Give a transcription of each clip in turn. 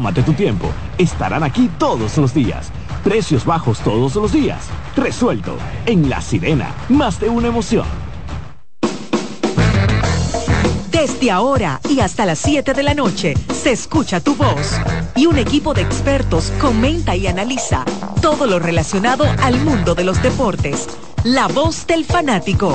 Mate tu tiempo. Estarán aquí todos los días. Precios bajos todos los días. Resuelto. En La Sirena. Más de una emoción. Desde ahora y hasta las 7 de la noche se escucha tu voz y un equipo de expertos comenta y analiza todo lo relacionado al mundo de los deportes. La voz del fanático.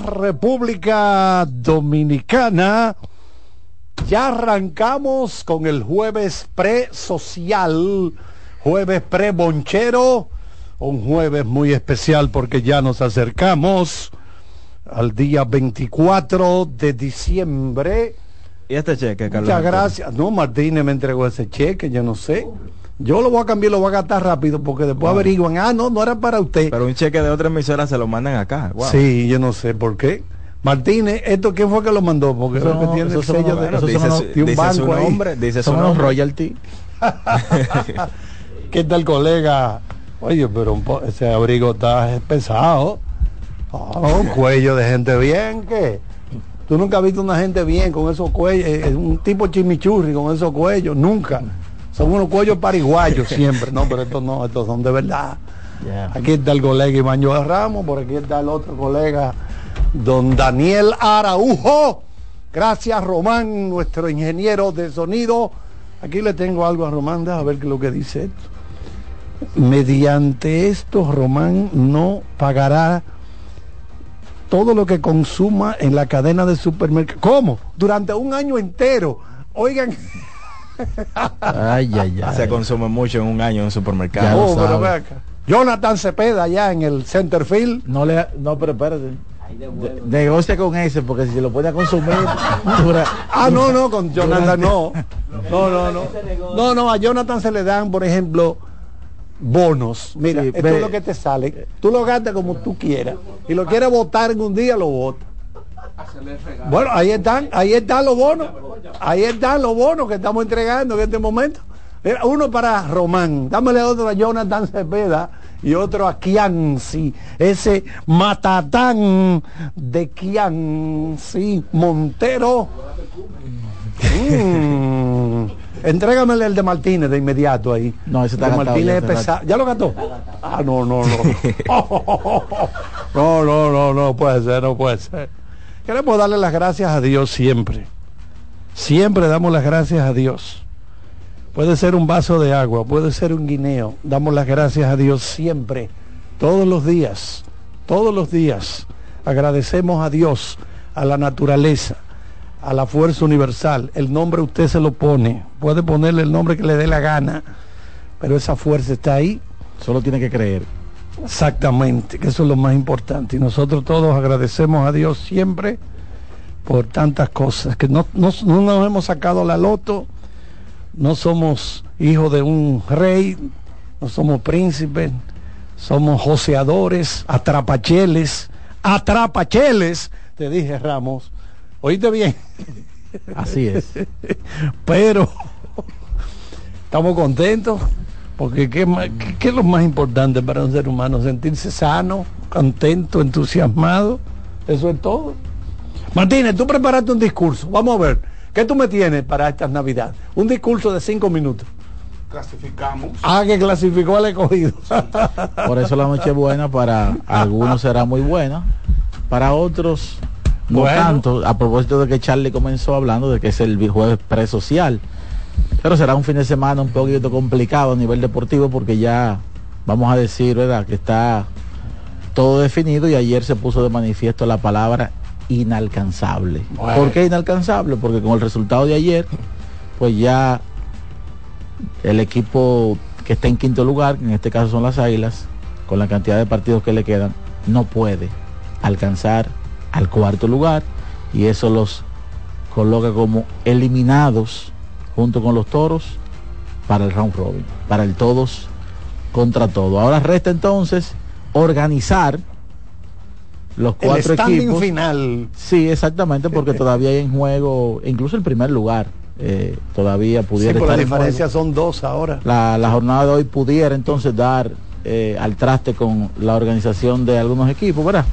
República Dominicana. Ya arrancamos con el jueves pre-social, jueves pre-bonchero, un jueves muy especial porque ya nos acercamos al día 24 de diciembre. ¿Y este cheque, Carlos? Muchas gracias. No, Martínez me entregó ese cheque, yo no sé. Yo lo voy a cambiar, lo voy a gastar rápido porque después averiguan, ah, no, no era para usted. Pero un cheque de otra emisora se lo mandan acá. Wow. Sí, yo no sé por qué. Martínez, ¿esto quién fue que lo mandó? Porque Eso no- tiene eso el sello de, bueno, de dice un su- dice su banco ahí. nombre, dice su Son unos nombre. royalty. ¿Qué tal, colega? Oye, pero un po- ese abrigo está pesado. Ah, un cuello de gente bien, ¿qué? Tú nunca has visto una gente bien con esos cuellos, eh, un tipo chimichurri con esos cuellos, nunca. Son unos cuellos pariguayos siempre. No, pero estos no, estos son de verdad. Aquí está el colega Iván Joel Ramos, por aquí está el otro colega, don Daniel Araujo. Gracias, Román, nuestro ingeniero de sonido. Aquí le tengo algo a Román, a ver qué lo que dice esto. Mediante esto, Román no pagará todo lo que consuma en la cadena de supermercados. ¿Cómo? Durante un año entero. Oigan, Ay, ay, ay. Se consume mucho en un año en un supermercado. oh, pero acá. Jonathan Cepeda allá en el Centerfield. No le, no, pero espérate. De- negocia con ese porque si se lo puede consumir dura- Ah, no, no, con Jonathan no. No, no, no. No, no, a Jonathan se le dan, por ejemplo, bonos. Mira, Sí, esto ve- es lo que te sale. Tú lo gastas como tú quieras. Y lo quieres votar en un día, lo votas. Bueno, ahí están, ahí están los bonos. Ahí están los bonos que estamos entregando en este momento. Mira, uno para Román, dámele otro a Jonathan Cepeda y otro a Kianci, ese matatán de Kianci Montero. Mm. Entrégamele el de Martínez de inmediato ahí. No, ese está de Martínez ya es hace pesado. ¿Ya lo gastó? Ah, no, no, no. No, no, no, no puede ser, no puede ser. Queremos darle las gracias a Dios siempre. Siempre damos las gracias a Dios. Puede ser un vaso de agua, puede ser un guineo. Damos las gracias a Dios siempre, todos los días, todos los días. Agradecemos a Dios, a la naturaleza, a la fuerza universal. El nombre usted se lo pone, puede ponerle el nombre que le dé la gana, pero esa fuerza está ahí solo tiene que creer. Exactamente, que eso es lo más importante. Y nosotros todos agradecemos a Dios siempre por tantas cosas, que no, no- no nos hemos sacado la loto, no somos hijos de un rey, no somos príncipes, somos joseadores, atrapacheles, atrapacheles, te dije Ramos, oíste bien, Así es. pero estamos contentos porque ¿qué, más- qué- qué es lo más importante para un ser humano? Sentirse sano, contento, entusiasmado. Eso es todo. Martínez, tú preparaste un discurso. Vamos a ver. ¿Qué tú me tienes para estas navidades? Un discurso de cinco minutos. clasificamos. Ah, que clasificó al escogido. Por eso la noche buena para algunos será muy buena, para otros no Bueno. tanto. A propósito de que Charlie comenzó hablando de que es el jueves presocial. Pero será un fin de semana un poquito complicado a nivel deportivo porque ya vamos a decir, ¿verdad? Que está todo definido y ayer se puso de manifiesto la palabra inalcanzable. Bueno. ¿Por qué inalcanzable? Porque con el resultado de ayer, pues ya el equipo que está en quinto lugar, que en este caso son las Águilas, con la cantidad de partidos que le quedan, no puede alcanzar al cuarto lugar y eso los coloca como eliminados junto con los toros para el round robin, para el todos contra todo. Ahora resta entonces organizar los El cuatro standing equipos. final. Sí, exactamente, porque todavía hay en juego, incluso el primer lugar, eh, todavía Sí, pudiera la estar en juego. diferencia son dos ahora. La, la jornada de hoy pudiera entonces dar eh, al traste con la organización de algunos equipos, ¿verdad?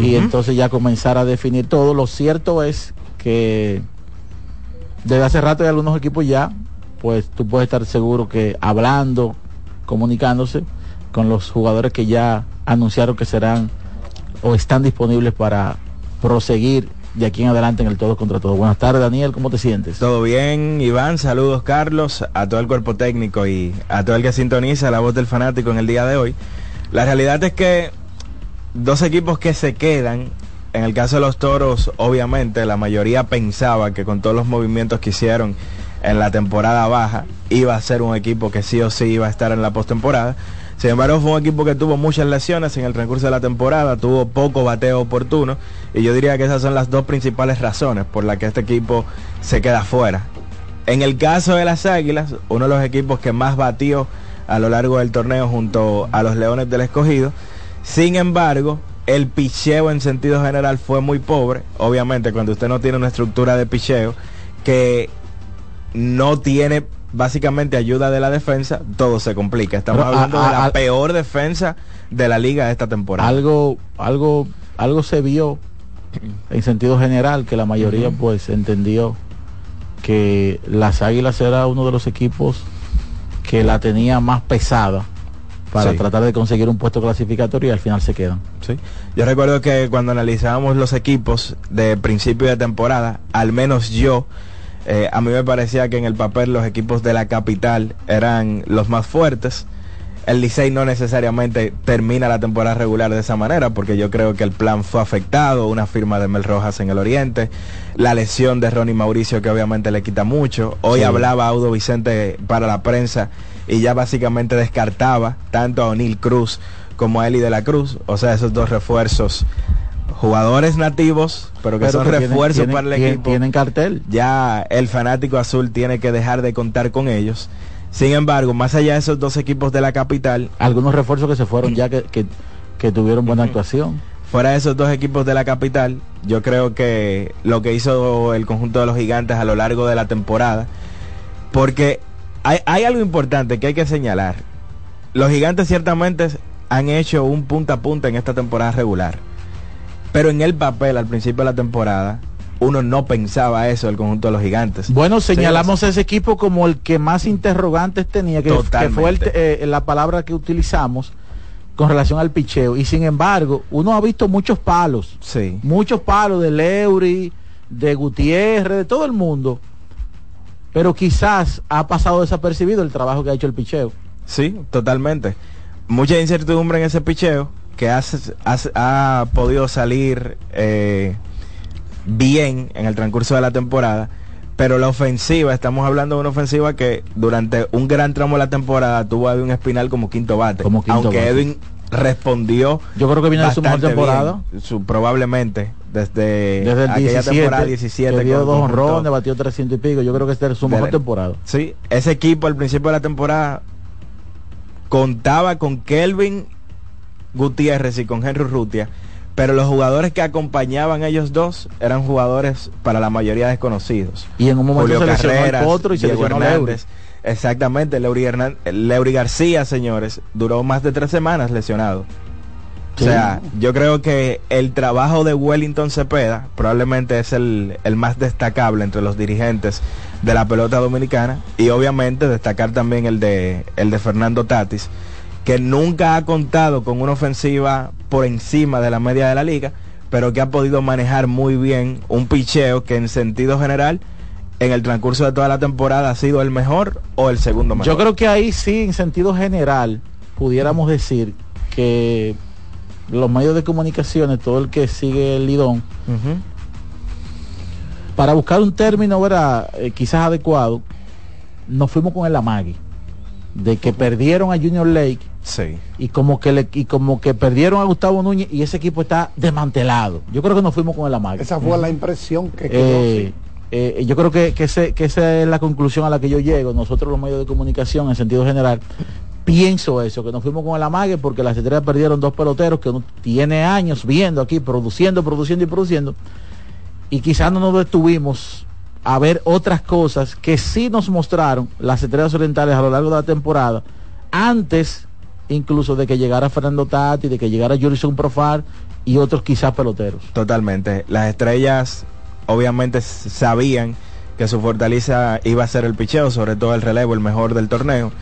Y entonces ya comenzar a definir todo. Lo cierto es que desde hace rato hay algunos equipos ya, pues tú puedes estar seguro que hablando, comunicándose con los jugadores que ya anunciaron que serán o están disponibles para proseguir de aquí en adelante en el todo contra todo. Buenas tardes, Daniel, ¿cómo te sientes? Todo bien, Iván, saludos Carlos, a todo el cuerpo técnico y a todo el que sintoniza la voz del fanático en el día de hoy. La realidad es que dos equipos que se quedan, en el caso de los toros, obviamente la mayoría pensaba que con todos los movimientos que hicieron en la temporada baja, iba a ser un equipo que sí o sí iba a estar en la postemporada. Sin embargo, fue un equipo que tuvo muchas lesiones en el transcurso de la temporada, tuvo poco bateo oportuno y yo diría que esas son las dos principales razones por las que este equipo se queda fuera. En el caso de las Águilas, uno de los equipos que más batió a lo largo del torneo junto a los Leones del Escogido, sin embargo, el picheo en sentido general fue muy pobre. Obviamente, cuando usted no tiene una estructura de picheo que no tiene básicamente ayuda de la defensa, todo se complica. Estamos Pero, hablando a- de la a- peor defensa de la liga esta temporada. algo algo algo se vio en sentido general que la mayoría pues entendió que las Águilas era uno de los equipos que la tenía más pesada para Sí. tratar de conseguir un puesto clasificatorio y al final se quedan. Sí. Yo recuerdo que cuando analizábamos los equipos de principio de temporada, al menos yo, eh, a mí me parecía que en el papel los equipos de la capital eran los más fuertes. El Licey no necesariamente termina la temporada regular de esa manera, porque yo creo que el plan fue afectado, una firma de Mel Rojas en el Oriente, la lesión de Ronnie Mauricio que obviamente le quita mucho. Hoy Sí. hablaba Audo Vicente para la prensa y ya básicamente descartaba tanto a O'Neill Cruz como a Eli de la Cruz, o sea, esos dos refuerzos, jugadores nativos, pero que Pero son que refuerzos tienen- para el tienen- equipo Tienen cartel. ya el fanático azul tiene que dejar de contar con ellos. Sin embargo, más allá de esos dos equipos de la capital, Algunos refuerzos que se fueron ya que, que, que tuvieron buena actuación. fuera de esos dos equipos de la capital, yo creo que lo que hizo el conjunto de los gigantes a lo largo de la temporada, porque hay, hay algo importante que hay que señalar. Los gigantes ciertamente han hecho un punta a punta en esta temporada regular, pero en el papel al principio de la temporada, uno no pensaba eso del conjunto de los gigantes. Bueno, señalamos a ese equipo como el que más interrogantes tenía, que, que fue el- eh, la palabra que utilizamos con relación al picheo. Y sin embargo, uno ha visto muchos palos, Sí. muchos palos de Leury, de Gutiérrez, de todo el mundo. Pero quizás ha pasado desapercibido el trabajo que ha hecho el picheo. Sí, totalmente. Mucha incertidumbre en ese picheo que has- has- ha podido salir eh, bien en el transcurso de la temporada. Pero la ofensiva, estamos hablando de una ofensiva que durante un gran tramo de la temporada tuvo a Edwin Espinal como quinto bate. Como quinto aunque bate. Edwin respondió Yo creo que viene de su mejor temporada. bien, su, probablemente desde, Desde el aquella 17, temporada 17 que dio dos honrones, batió 300 y pico. Yo creo que esta es su de mejor temporada. Sí, ese equipo al principio de la temporada contaba con Kelvin Gutiérrez y con Henry Rutia, pero los jugadores que acompañaban a ellos dos eran jugadores para la mayoría desconocidos. Y en un momento Julio se Carreras, el y se Diego. Hernández. Exactamente, Leury, Hernán- Leury García, señores, duró más de tres semanas lesionado. O sea, yo creo que el trabajo de Wellington Cepeda probablemente es el, el más destacable entre los dirigentes de la pelota dominicana y obviamente destacar también el de, el de Fernando Tatis, que nunca ha contado con una ofensiva por encima de la media de la liga, pero que ha podido manejar muy bien un picheo que en sentido general en el transcurso de toda la temporada ha sido el mejor o el segundo mejor. Yo creo que ahí sí, en sentido general, pudiéramos decir que los medios de comunicaciones, todo el que sigue el Lidón, para buscar un término, ¿verdad? Eh, quizás adecuado, nos fuimos con el amague de que perdieron a Junior Lake Sí. y como que le, y como que perdieron a Gustavo Núñez y ese equipo está desmantelado. Yo creo que nos fuimos con el amague. Esa fue la impresión que quedó. Eh, sí. Eh, yo creo que, que, ese- que esa es la conclusión a la que yo llego. Nosotros los medios de comunicación, en sentido general, pienso eso, que nos fuimos con el amague porque las estrellas perdieron dos peloteros que uno tiene años viendo aquí, produciendo, produciendo y produciendo. Y quizás no nos detuvimos a ver otras cosas que sí nos mostraron las estrellas orientales a lo largo de la temporada, antes incluso de que llegara Fernando Tati, de que llegara Jurison Profar y otros quizás peloteros. Totalmente. Las estrellas obviamente sabían que su fortaleza iba a ser el picheo, sobre todo el relevo, el mejor del torneo.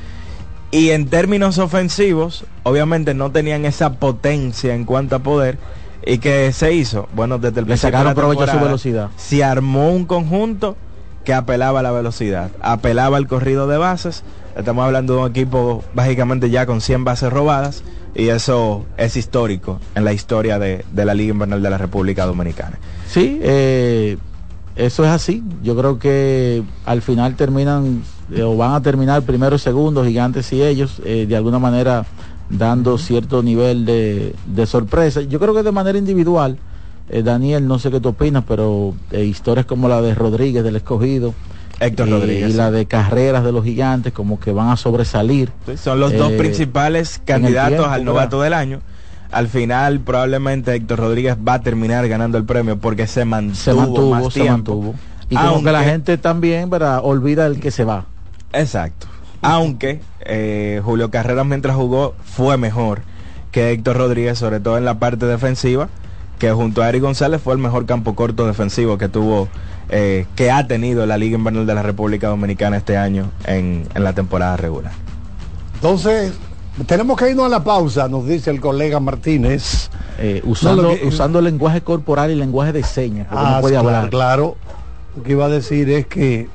Y en términos ofensivos, obviamente no tenían esa potencia en cuanto a poder. ¿Y que se hizo? Bueno, desde el Le principio sacaron provecho a su velocidad. Se armó un conjunto que apelaba a la velocidad, apelaba al corrido de bases. Estamos hablando de un equipo básicamente ya con 100 bases robadas y eso es histórico en la historia de, de la Liga Invernal de la República Dominicana. Sí, eh, eso es así. Yo creo que al final terminan eh, o van a terminar primero y segundo, gigantes y ellos, eh, de alguna manera dando cierto nivel de, de sorpresa. Yo creo que de manera individual, eh, Daniel, no sé qué tú opinas, pero historias como la de Rodríguez del escogido Héctor Rodríguez. y la de carreras de los gigantes como que van a sobresalir. Son los dos Eh, principales candidatos tiempo, al novato del año. Al final probablemente Héctor Rodríguez va a terminar ganando el premio porque se mantuvo, Se mantuvo, más se tiempo. mantuvo. Y como que la Aunque- gente también, ¿verdad? Olvida el que se va. Exacto. Aunque eh, Julio Carreras mientras jugó fue mejor que Héctor Rodríguez, sobre todo en la parte defensiva, que junto a Eric González fue el mejor campo corto defensivo que tuvo, eh, que ha tenido la Liga Invernal de la República Dominicana este año en, en la temporada regular. Entonces, tenemos que irnos a la pausa, nos dice el colega Martínez. Eh, usando, No, lo que- usando lenguaje corporal y lenguaje de señas, porque Ah, no puede claro, hablar. Claro, lo que iba a decir es que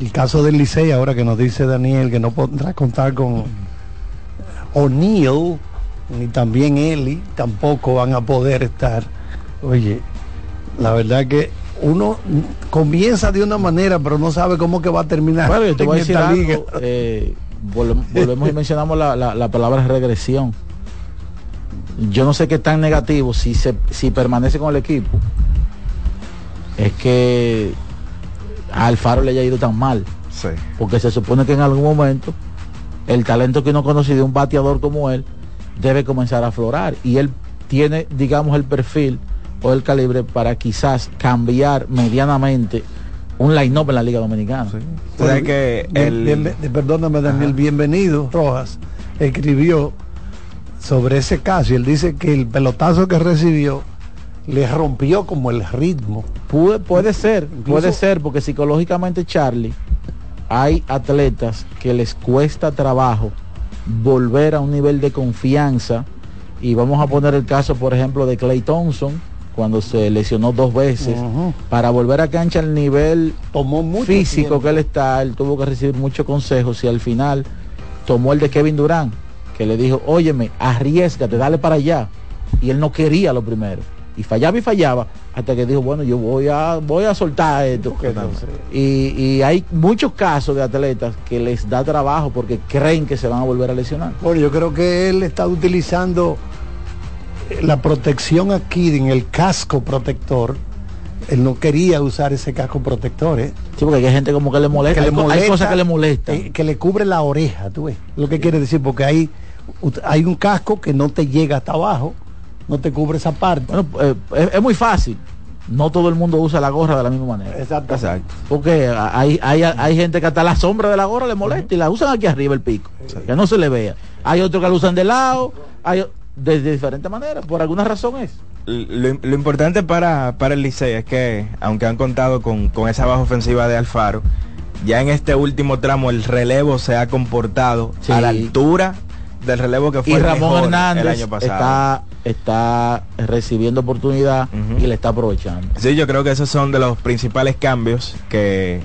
el caso del Licey, ahora que nos dice Daniel que no podrá contar con O'Neill, ni también Eli, tampoco van a poder estar. Oye, la verdad que uno comienza de una manera, pero no sabe cómo que va a terminar Bueno, yo te voy a decir algo, eh, volve- volvemos y mencionamos la, la- la palabra regresión. Yo no sé qué tan negativo si se si permanece con el equipo. Es que a Alfaro le haya ido tan mal. Sí. Porque se supone que en algún momento el talento que uno conoce de un bateador como él debe comenzar a aflorar. Y él tiene, digamos, el perfil o el calibre para quizás cambiar medianamente un line-up en la Liga Dominicana. O sea que Bien- el- bien- perdóname Daniel, bienvenido Rojas escribió sobre ese caso y él dice que el pelotazo que recibió le rompió como el ritmo. Puede, puede ser, Incluso- puede ser, porque psicológicamente, Charlie, hay atletas que les cuesta trabajo volver a un nivel de confianza. Y vamos a poner el caso, por ejemplo, de Clay Thompson, cuando se lesionó dos veces. Para volver a cancha al nivel Tomó mucho físico tiempo. que él está, él tuvo que recibir muchos consejos y al final tomó el de Kevin Durán, que le dijo, óyeme, arriesgate, dale para allá. Y él no quería lo primero. Y fallaba y fallaba, hasta que dijo, bueno, yo voy a, voy a soltar esto. Y, y hay muchos casos de atletas que les da trabajo porque creen que se van a volver a lesionar. Bueno, yo creo que él está utilizando la protección aquí en el casco protector. Él no quería usar ese casco protector, ¿eh? Sí, porque hay gente como que le molesta. que le co- hay molesta, cosas que le molestan. eh, que le cubre la oreja, tú ves. Lo que quiere decir, porque hay, hay un casco que no te llega hasta abajo, no te cubre esa parte. Bueno, eh, es, es muy fácil. No todo el mundo usa la gorra de la misma manera. Exacto. Exacto. Porque hay, hay, hay gente que hasta la sombra de la gorra le molesta y la usan aquí arriba el pico. Que no se le vea. Hay otros que la usan de lado, hay de, de diferente manera. Por alguna razón es. Lo, lo importante para, para el Licey es que, aunque han contado con, con esa baja ofensiva de Alfaro, ya en este último tramo el relevo se ha comportado Sí. a la altura del relevo que fue Y el Ramón mejor Hernández el año pasado. está, está recibiendo oportunidad y le está aprovechando. Sí, yo creo que esos son de los principales cambios que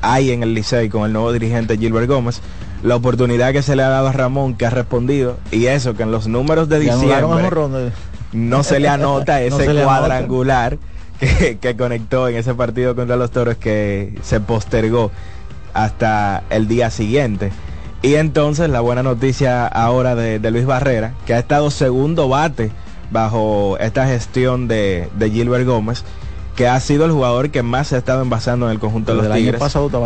hay en el Licey con el nuevo dirigente Gilbert Gómez. La oportunidad que se le ha dado a Ramón, que ha respondido, y eso, que en los números de diciembre no se le anota ese cuadrangular que, que, conectó en ese partido contra los toros que se postergó hasta el día siguiente. Y entonces la buena noticia ahora de, Luis Barrera, que ha estado segundo bate bajo esta gestión de, Gilbert Gómez, que ha sido el jugador que más se ha estado envasando en el conjunto de los Tigres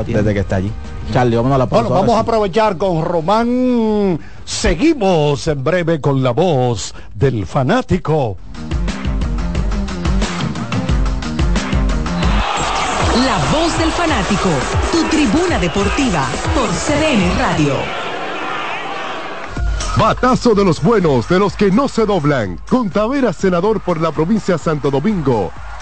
desde que está allí. Charlie, vamos a la pausa. Bueno, vamos a aprovechar con Román. Seguimos en breve con la voz del fanático. La voz del fanático, tu tribuna deportiva por CDN Radio. Batazo de los buenos, de los que no se doblan. Con Tavera, senador por la provincia de Santo Domingo.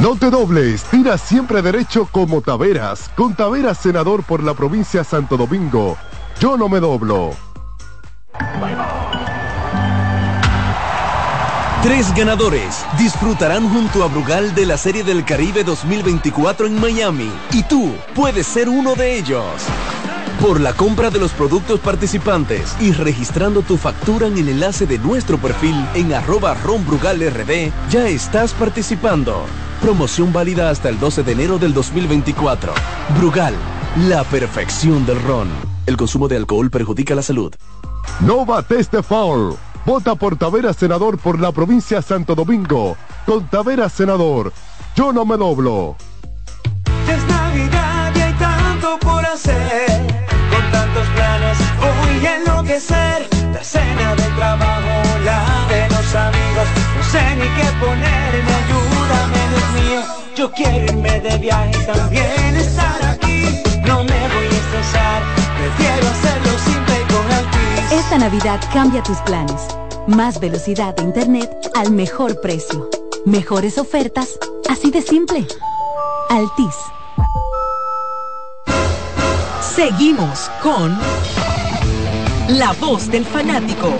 No te dobles, tira siempre derecho como Taveras, con Taveras senador por la provincia Santo Domingo. Yo no me doblo. Tres ganadores disfrutarán junto a Brugal de la Serie del Caribe 2024 en Miami y tú puedes ser uno de ellos. Por la compra de los productos participantes y registrando tu factura en el enlace de nuestro perfil en arroba ronbrugalrd, ya estás participando. Promoción válida hasta el 12 de enero del 2024. Brugal, la perfección del ron. El consumo de alcohol perjudica la salud. No bates de foul. Vota por Tavera Senador por la provincia Santo Domingo. Con Tavera Senador, yo no me doblo. Es Navidad y hay tanto por hacer. Con tantos planes voy a enloquecer. La cena del trabajo, la de los amigos. No sé ni qué ponerme, ayúdame, Dios mío. Yo quiero irme de viaje y también estar aquí. No me voy a estresar, prefiero hacerlo simple y con Altis. Esta Navidad cambia tus planes. Más velocidad de internet al mejor precio. Mejores ofertas, así de simple. Altis. Seguimos con La Voz del Fanático.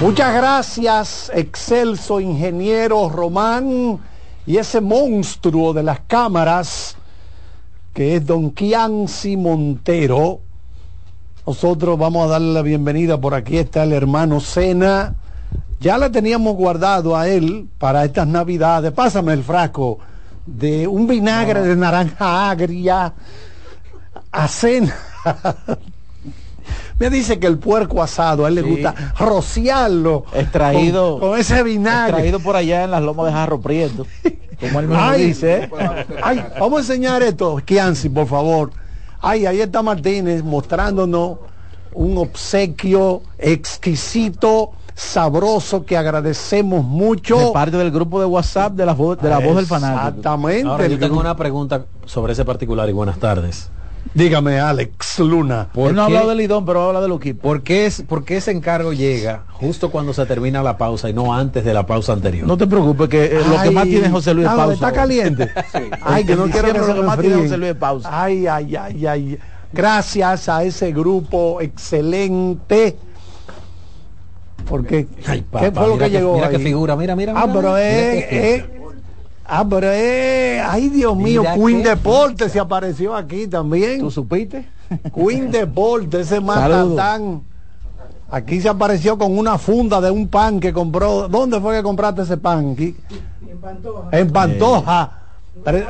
Muchas gracias, excelso ingeniero Román y ese monstruo de las cámaras que es don Kianci Montero. Nosotros vamos a darle la bienvenida. Por aquí está el hermano Sena. Ya le teníamos guardado a él para estas navidades. Pásame el frasco de un vinagre de naranja agria a cena. Me dice que el puerco asado a él le gusta rociarlo Extraído. con, con ese vinagre. Extraído por allá en las lomas de Jarro Prieto. Como él mismo Ay, dice. ¿eh? ay, vamos a enseñar esto, Kianci, por favor. Ay, ahí está Martínez mostrándonos un obsequio exquisito, sabroso, que agradecemos mucho. De parte del grupo de WhatsApp de la voz, de la voz del fanático. Exactamente. Ahora, yo tengo una pregunta sobre ese particular y buenas tardes. Dígame, Alex Luna. ¿Por Él no ha hablado del Lidón, pero habla del equipo. ¿Por qué, es, ¿Por qué ese encargo llega justo cuando se termina la pausa y no antes de la pausa anterior? No te preocupes, que eh, lo que más tiene José Luis es ah, pausa. Está ahora. caliente. Ay, que no quiero que lo que más tiene. José Luis es pausa. Ay, ay, ay, ay. Gracias a ese grupo excelente. Porque, Ay, ¿qué fue lo que llegó Mira ahí? qué figura, mira, mira. Ah, mira, pero mira es, qué es- ah, pero es, ay Dios mío, Mira Queen qué Deporte se apareció aquí también. ¿Tú supiste? Queen Deporte, ese matatán. Aquí se apareció con una funda de un pan que compró. ¿Dónde fue que compraste ese pan? Aquí. En Pantoja. Pero, pero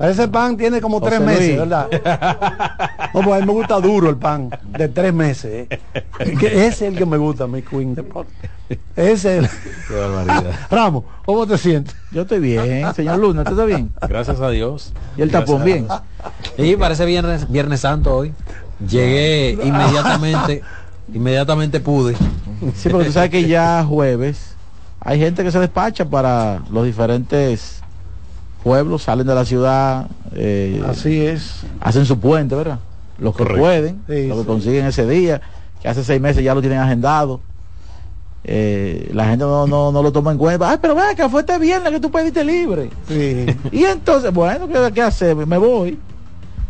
ese pan tiene como tres meses, Luis. ¿verdad? No, pues a mí me gusta duro el pan, de tres meses. ¿eh? Que ese es el que me gusta, mi Queen Deporte. Ese es el... Ramos, ¿cómo te sientes? Yo estoy bien, señor Luna, ¿tú estás bien? Gracias a Dios. Y el tapón bien. Y parece viernes, viernes santo hoy. Llegué inmediatamente, inmediatamente pude. Sí, porque tú sabes que ya jueves hay gente que se despacha para los diferentes pueblos, salen de la ciudad, eh, Así es. hacen su puente, ¿verdad? Los que Correcto. pueden, Sí, los que sí. consiguen ese día, que hace seis meses ya lo tienen agendado. Eh, la gente no, no, no lo toma en cuenta. Ay, pero vea que fue este viernes que tú pediste libre. Sí. Y entonces, bueno, ¿qué, qué hacer? Me voy.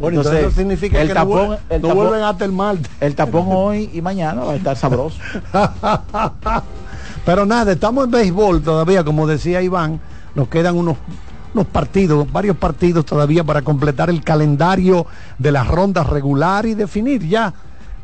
Bueno, entonces, Entonces, eso significa el que tapón- no, vuel- el no tapón- vuelven hasta el martes. El tapón hoy y mañana va a estar sabroso. Pero nada, estamos en béisbol todavía, como decía Iván, nos quedan unos, unos partidos, varios partidos todavía para completar el calendario de las rondas regular y definir ya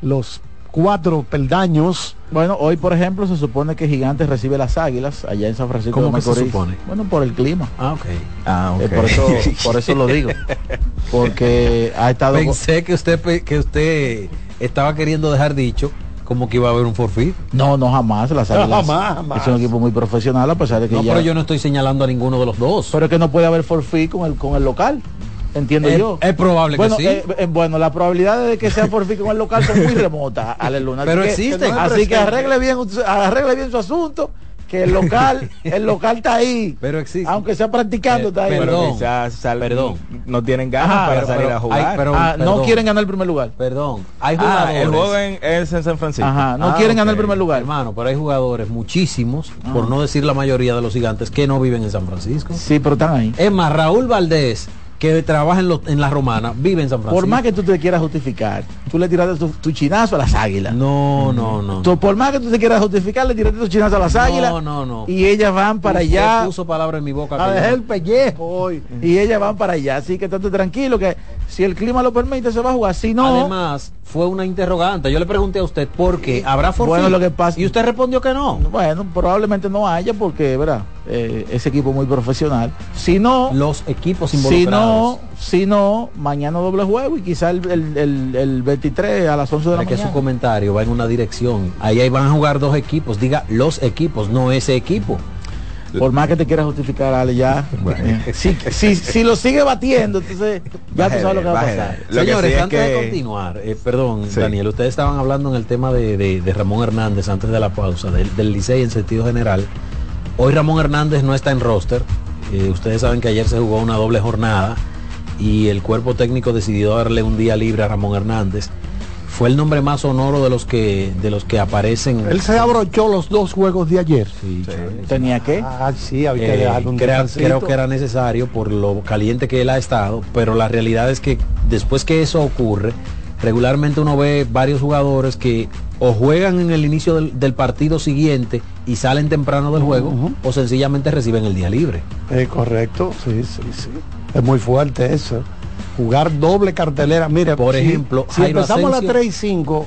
los cuatro peldaños. Bueno, hoy por ejemplo se supone que Gigantes recibe las Águilas allá en San Francisco ¿Cómo de que se Macorís. supone? Bueno, por el clima. Ah, ok. Ah, Eh, por eso por eso lo digo. Porque ha estado Pensé que usted pe- que usted estaba queriendo dejar dicho como que iba a haber un forfeit. No, no jamás las Águilas. jamás, jamás. Es un equipo muy profesional a pesar de que No, ya pero yo no estoy señalando a ninguno de los dos. pero es que no puede haber forfeit con el con el local. Entiendo Es- yo. es probable que bueno, sí. eh, eh, bueno, las probabilidades de que sea forfeit con el local son muy remotas, Ale Luna. Pero Así que- existen. Así que arregle bien, arregle bien su asunto, que el local, el local está ahí. Pero existe. Aunque sea practicando, Eh, está ahí. perdón. Pero quizás sal- Perdón. no tienen ganas Ajá, para pero- salir pero a jugar. hay- pero- Ah, no quieren ganar el primer lugar. Perdón, hay Ah, jugadores. el juego en, es en San Francisco. Ajá, no Ah, quieren ganar el primer lugar. Hermano, pero hay jugadores, muchísimos, Ah. por no decir la mayoría de los gigantes, que no viven en San Francisco. Sí, pero están ahí. Es más, Raúl Valdés que trabaja en, los- en la romana vive en San Francisco. Por más que tú te quieras justificar, tú le tiraste tu, tu chinazo a las águilas. No, no, no. Tú, por más que tú te quieras justificar, le tiraste tu chinazo a las águilas. No, no, no. Y ellas van para Usted allá. puso palabra en mi boca. A dejar el pellejo hoy. Y ellas van para allá. Así que estate tranquilo que si el clima lo permite se va a jugar. Si no, Además, fue una interrogante. Yo le pregunté a usted por qué habrá forfait. Bueno, lo que pasa- Y usted respondió que no. bueno, probablemente no haya porque, ¿verdad? Eh, ese equipo muy profesional. Si no, Los equipos si involucrados. no, si no, mañana doble juego y quizá el, el, el- el 23 a las 11 de la Es que su comentario va en una dirección. Ahí, ahí van a jugar dos equipos. Diga los equipos, no ese equipo. Por más que te quieras justificar, Ale, ya. eh, si, si, si lo sigue batiendo, entonces ya tú sabes lo que va a pasar. Lo Señores, sí antes de continuar, eh, perdón, Sí. Daniel, ustedes estaban hablando en el tema de, de- de Ramón Hernández antes de la pausa, del, del Licey en sentido general. Hoy Ramón Hernández no está en roster. Eh, ustedes saben que ayer se jugó una doble jornada y el cuerpo técnico decidió darle un día libre a Ramón Hernández. Fue el nombre más sonoro de los que de los que aparecen. Él se abrochó los dos juegos de ayer. ¿Tenía que? Ah, sí, había que Eh, dejarle un crea- descansito. creo que era necesario por lo caliente que él ha estado, pero la realidad es que después que eso ocurre, regularmente uno ve varios jugadores que o juegan en el inicio del, del partido siguiente y salen temprano del juego, o sencillamente reciben el día libre. Eh, correcto, sí, sí, sí. Es muy fuerte eso. Jugar doble cartelera. Mire, Por si- ejemplo, si Jairo empezamos a las Asensio- 3 y 5,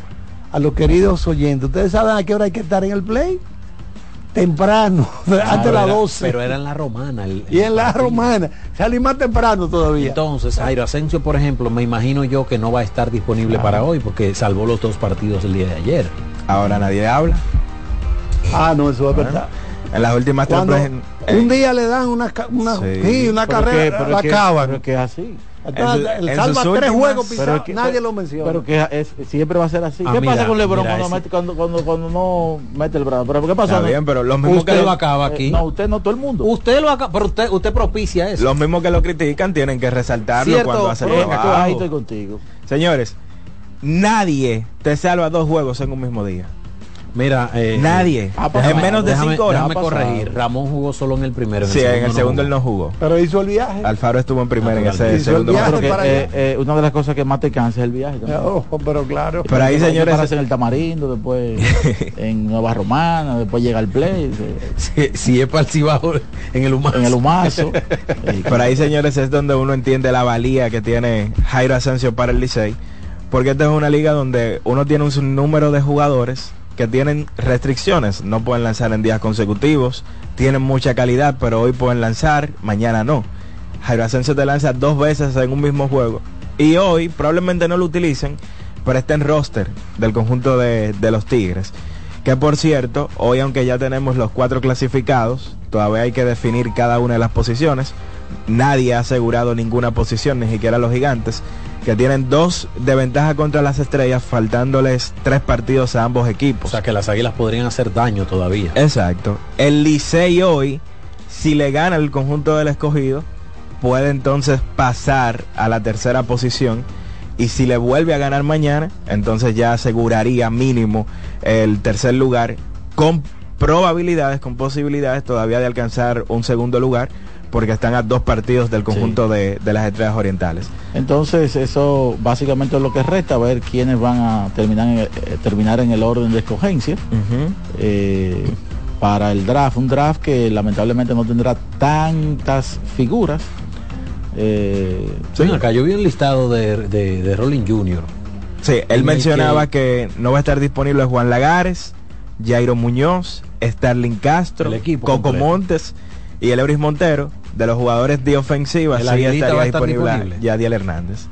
a los queridos oyentes, ¿ustedes saben a qué hora hay que estar en el play? Temprano, antes de pero las era- 12. Pero era en la romana. el- y el en la partido. romana, salí más temprano todavía. Entonces, Jairo Asensio, por ejemplo, me imagino yo que no va a estar disponible para hoy porque salvó los dos partidos el día de ayer. Ahora nadie habla. Ah, no, eso es verdad. En las últimas tres un día le dan una, una, Sí. sí, una carrera, la que- acaban. pero que es así. Entonces, en salva tres últimas- juegos Pero que- nadie lo menciona. Pero que es- siempre va a ser así. Ah, ¿Qué mira, pasa con LeBron cuando, ese- mete- cuando, cuando, cuando no mete el brazo? ¿Pero qué pasó? Está bien, pero los mismos Usted que lo acaba aquí. Eh, no, usted no, todo el mundo. Usted lo acaba, pero usted, usted propicia eso. Los mismos que lo critican tienen que resaltarlo Cierto, cuando hacen el trabajo. ahí estoy contigo. Señores, nadie te salva dos juegos en un mismo día. Mira, eh, Nadie. pasado. en menos de déjame, cinco horas. déjame corregir. Ramón jugó solo en el primero. Sí, en el segundo él no no jugó. Pero hizo el viaje. Alfaro estuvo en primero en ese Hizo segundo el viaje juego. Pero que, para allá. eh, eh, una de las cosas que más te cansa es el viaje. Oh, pero claro. Pero ahí, señores, en el Tamarindo, después en Nueva Romana, después llega el Play, Si, si es para el Cibao, en el humano. en el Humazo. Por ahí, señores, es donde uno entiende la valía que tiene Jairo Asensio para el Licey. Porque esta es una liga donde uno tiene un sinnúmero de jugadores que tienen restricciones. No pueden lanzar en días consecutivos. Tienen mucha calidad, pero hoy pueden lanzar, mañana no. Jairo Asensio te lanza dos veces en un mismo juego. Y hoy probablemente no lo utilicen, pero está en roster del conjunto de, de los Tigres. Que por cierto, hoy aunque ya tenemos los cuatro clasificados, todavía hay que definir cada una de las posiciones. Nadie ha asegurado ninguna posición, ni siquiera los gigantes, que tienen dos de ventaja contra las estrellas, faltándoles tres partidos a ambos O equipos. sea que las águilas podrían hacer daño todavía. Exacto. El Licey hoy, si le gana el conjunto del escogido, puede entonces pasar a la tercera posición. Y si le vuelve a ganar mañana, entonces ya aseguraría mínimo el tercer lugar con probabilidades, con posibilidades todavía de alcanzar un segundo lugar, porque están a dos partidos del conjunto de, de las estrellas orientales. Entonces eso básicamente es lo que resta, ver quiénes van a terminar en, el- eh, terminar en el orden de escogencia eh, para el draft. Un draft que lamentablemente no tendrá tantas figuras. Eh, Ven acá, yo vi un listado de, de, de Rolling Junior. Sí, él mencionaba que... no va a estar disponible Juan Lagares, Jairo Muñoz, Starling Castro, El equipo Coco completo. Montes y el Euris Montero. De los jugadores de ofensiva, El sí Aguilita estaría va a estar disponible, disponible. Yadiel Hernández.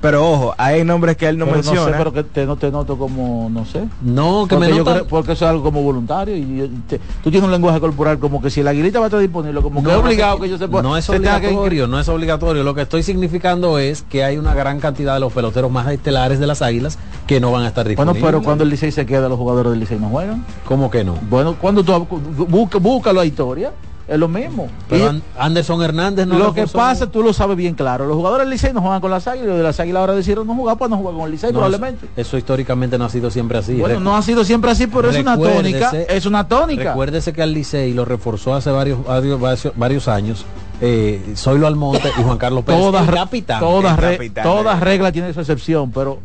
Pero ojo, hay nombres que él no pero menciona. No sé, pero que te, no te noto como, no sé. No, que porque, me yo nota- creo- porque eso es algo como voluntario y te- tú tienes un lenguaje corporal como que si el aguilita va a estar disponible, como que es obligado que yo se pueda. No es obligatorio, no es obligatorio. Lo que estoy significando es que hay una gran cantidad de los peloteros más estelares de las águilas que no van a estar Bueno, disponibles. pero cuando el Licey se queda, los jugadores del Licey no juegan. ¿Cómo que no? Bueno, cuando tú busca, busca la historia, es lo mismo. Pero Y Anderson Hernández no lo que pasa, tú lo sabes bien claro. Los jugadores del Licey no juegan con las águilas, y los de las águilas ahora decidieron no jugar, pues no jugar con el Licey No, probablemente. Eso, eso históricamente no ha sido siempre así. Bueno, no ha sido siempre así, pero es una tónica. Es una tónica. Recuérdese que al Licey lo reforzó hace varios, varios, varios- años eh, Zoilo Almonte y Juan Carlos Pérez. Todas, capitán. todas, El re- capitán. todas reglas tienen su excepción, pero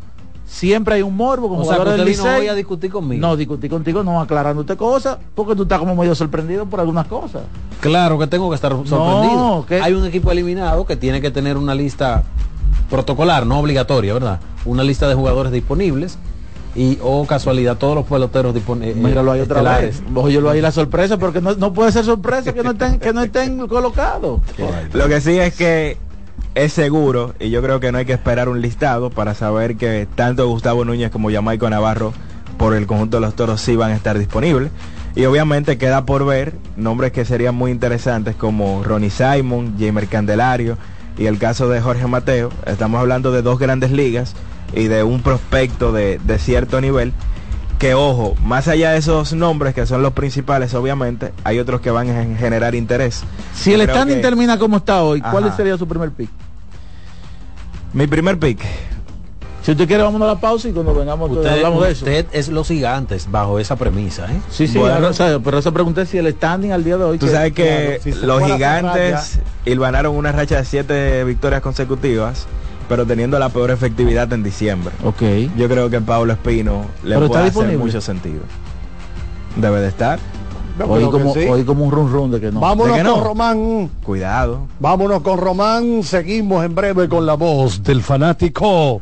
siempre hay un morbo como O sea, del usted Licey. hoy a discutir conmigo. No, discutir contigo, no aclarándote cosas, porque tú estás como medio sorprendido por algunas cosas. Claro que tengo que estar sorprendido. ¿qué? Hay un equipo eliminado que tiene que tener una lista protocolar, no obligatoria, ¿verdad? Una lista de jugadores disponibles y o casualidad todos los peloteros disponibles. Míralo ahí otra vez. Óyelo ahí la sorpresa, porque no, no puede ser sorpresa que no estén, que no estén colocados. Lo que sí es que es seguro y yo creo que no hay que esperar un listado para saber que tanto Gustavo Núñez como Jamaico Navarro por el conjunto de los toros sí van a estar disponibles. Y obviamente queda por ver nombres que serían muy interesantes como Ronnie Simon, Jamer Candelario y el caso de Jorge Mateo. Estamos hablando de dos grandes ligas y de un prospecto de, de cierto nivel. Que ojo, más allá de esos nombres que son los principales, obviamente, hay otros que van a generar interés. Si Yo el standing que- termina como está hoy, ¿cuál Ajá. sería su primer pick? Mi primer pick. Si usted quiere, vamos a la pausa y cuando vengamos Usted, hablamos de eso. usted es los gigantes bajo esa premisa, ¿eh? Sí, sí, Bueno. pero eso pregunté si el standing al día de hoy. Tú sabes que claro, si se los gigantes hilvanaron una racha de siete victorias consecutivas, pero teniendo la peor efectividad en diciembre. Ok. Yo creo que Pablo Espino le Pero está puede hacer disponible. mucho sentido. Debe de estar. Hoy creo que como, sí. hoy como un run run de que no. Vámonos ¿De que no? con Román. Cuidado. Vámonos con Román. Seguimos en breve con la voz del fanático.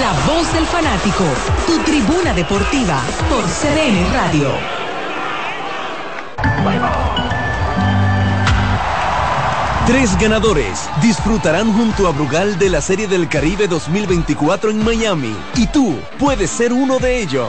La voz del fanático, tu tribuna deportiva por CDN Radio. Tres ganadores disfrutarán junto a Brugal de la Serie del Caribe 2024 en Miami y tú puedes ser uno de ellos.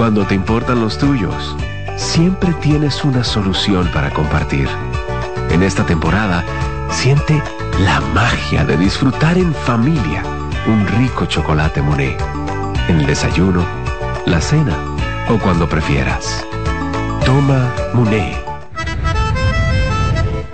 Cuando te importan los tuyos, siempre tienes una solución para compartir. En esta temporada, siente la magia de disfrutar en familia un rico chocolate Monet. En el desayuno, la cena o cuando prefieras. Toma Monet.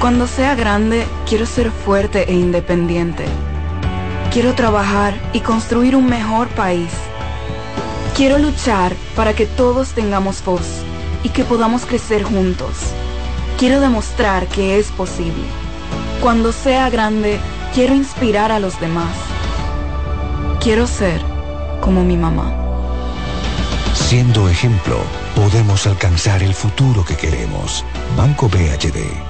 Cuando sea grande, quiero ser fuerte e independiente. Quiero trabajar y construir un mejor país. Quiero luchar para que todos tengamos voz y que podamos crecer juntos. Quiero demostrar que es posible. Cuando sea grande, quiero inspirar a los demás. Quiero ser como mi mamá. Siendo ejemplo, podemos alcanzar el futuro que queremos. Banco BHD,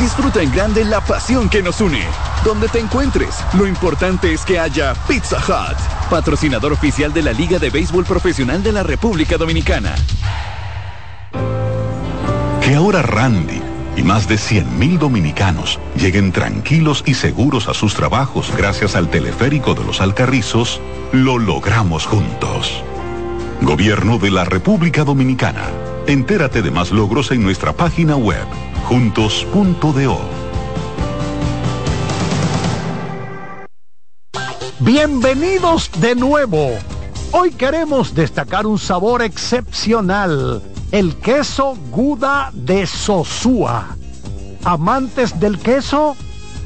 Disfruta en grande la pasión que nos une. Donde te encuentres, lo importante es que haya Pizza Hut, patrocinador oficial de la Liga de Béisbol Profesional de la República Dominicana. Que ahora Randy y más de 100.000 dominicanos lleguen tranquilos y seguros a sus trabajos gracias al teleférico de los Alcarrizos, lo logramos juntos. Gobierno de la República Dominicana. Entérate de más logros en nuestra página web, juntos.do. Bienvenidos de nuevo. Hoy queremos destacar un sabor excepcional, el queso Guda de Sosúa. Amantes del queso,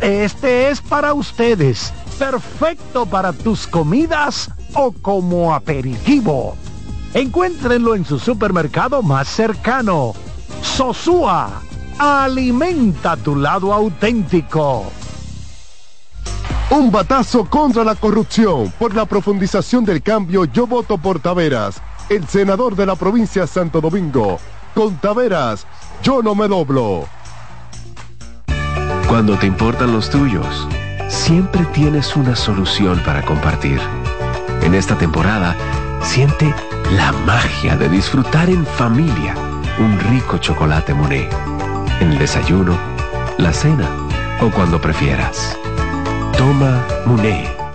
este es para ustedes, perfecto para tus comidas o como aperitivo. Encuéntrenlo en su supermercado más cercano. Sosúa, alimenta tu lado auténtico. Un batazo contra la corrupción. Por la profundización del cambio, yo voto por Taveras, el senador de la provincia de Santo Domingo. Con Taveras, yo no me doblo. Cuando te importan los tuyos, siempre tienes una solución para compartir. En esta temporada, siente la magia de disfrutar en familia un rico chocolate Monet. En el desayuno, la cena o cuando prefieras. Toma Muné.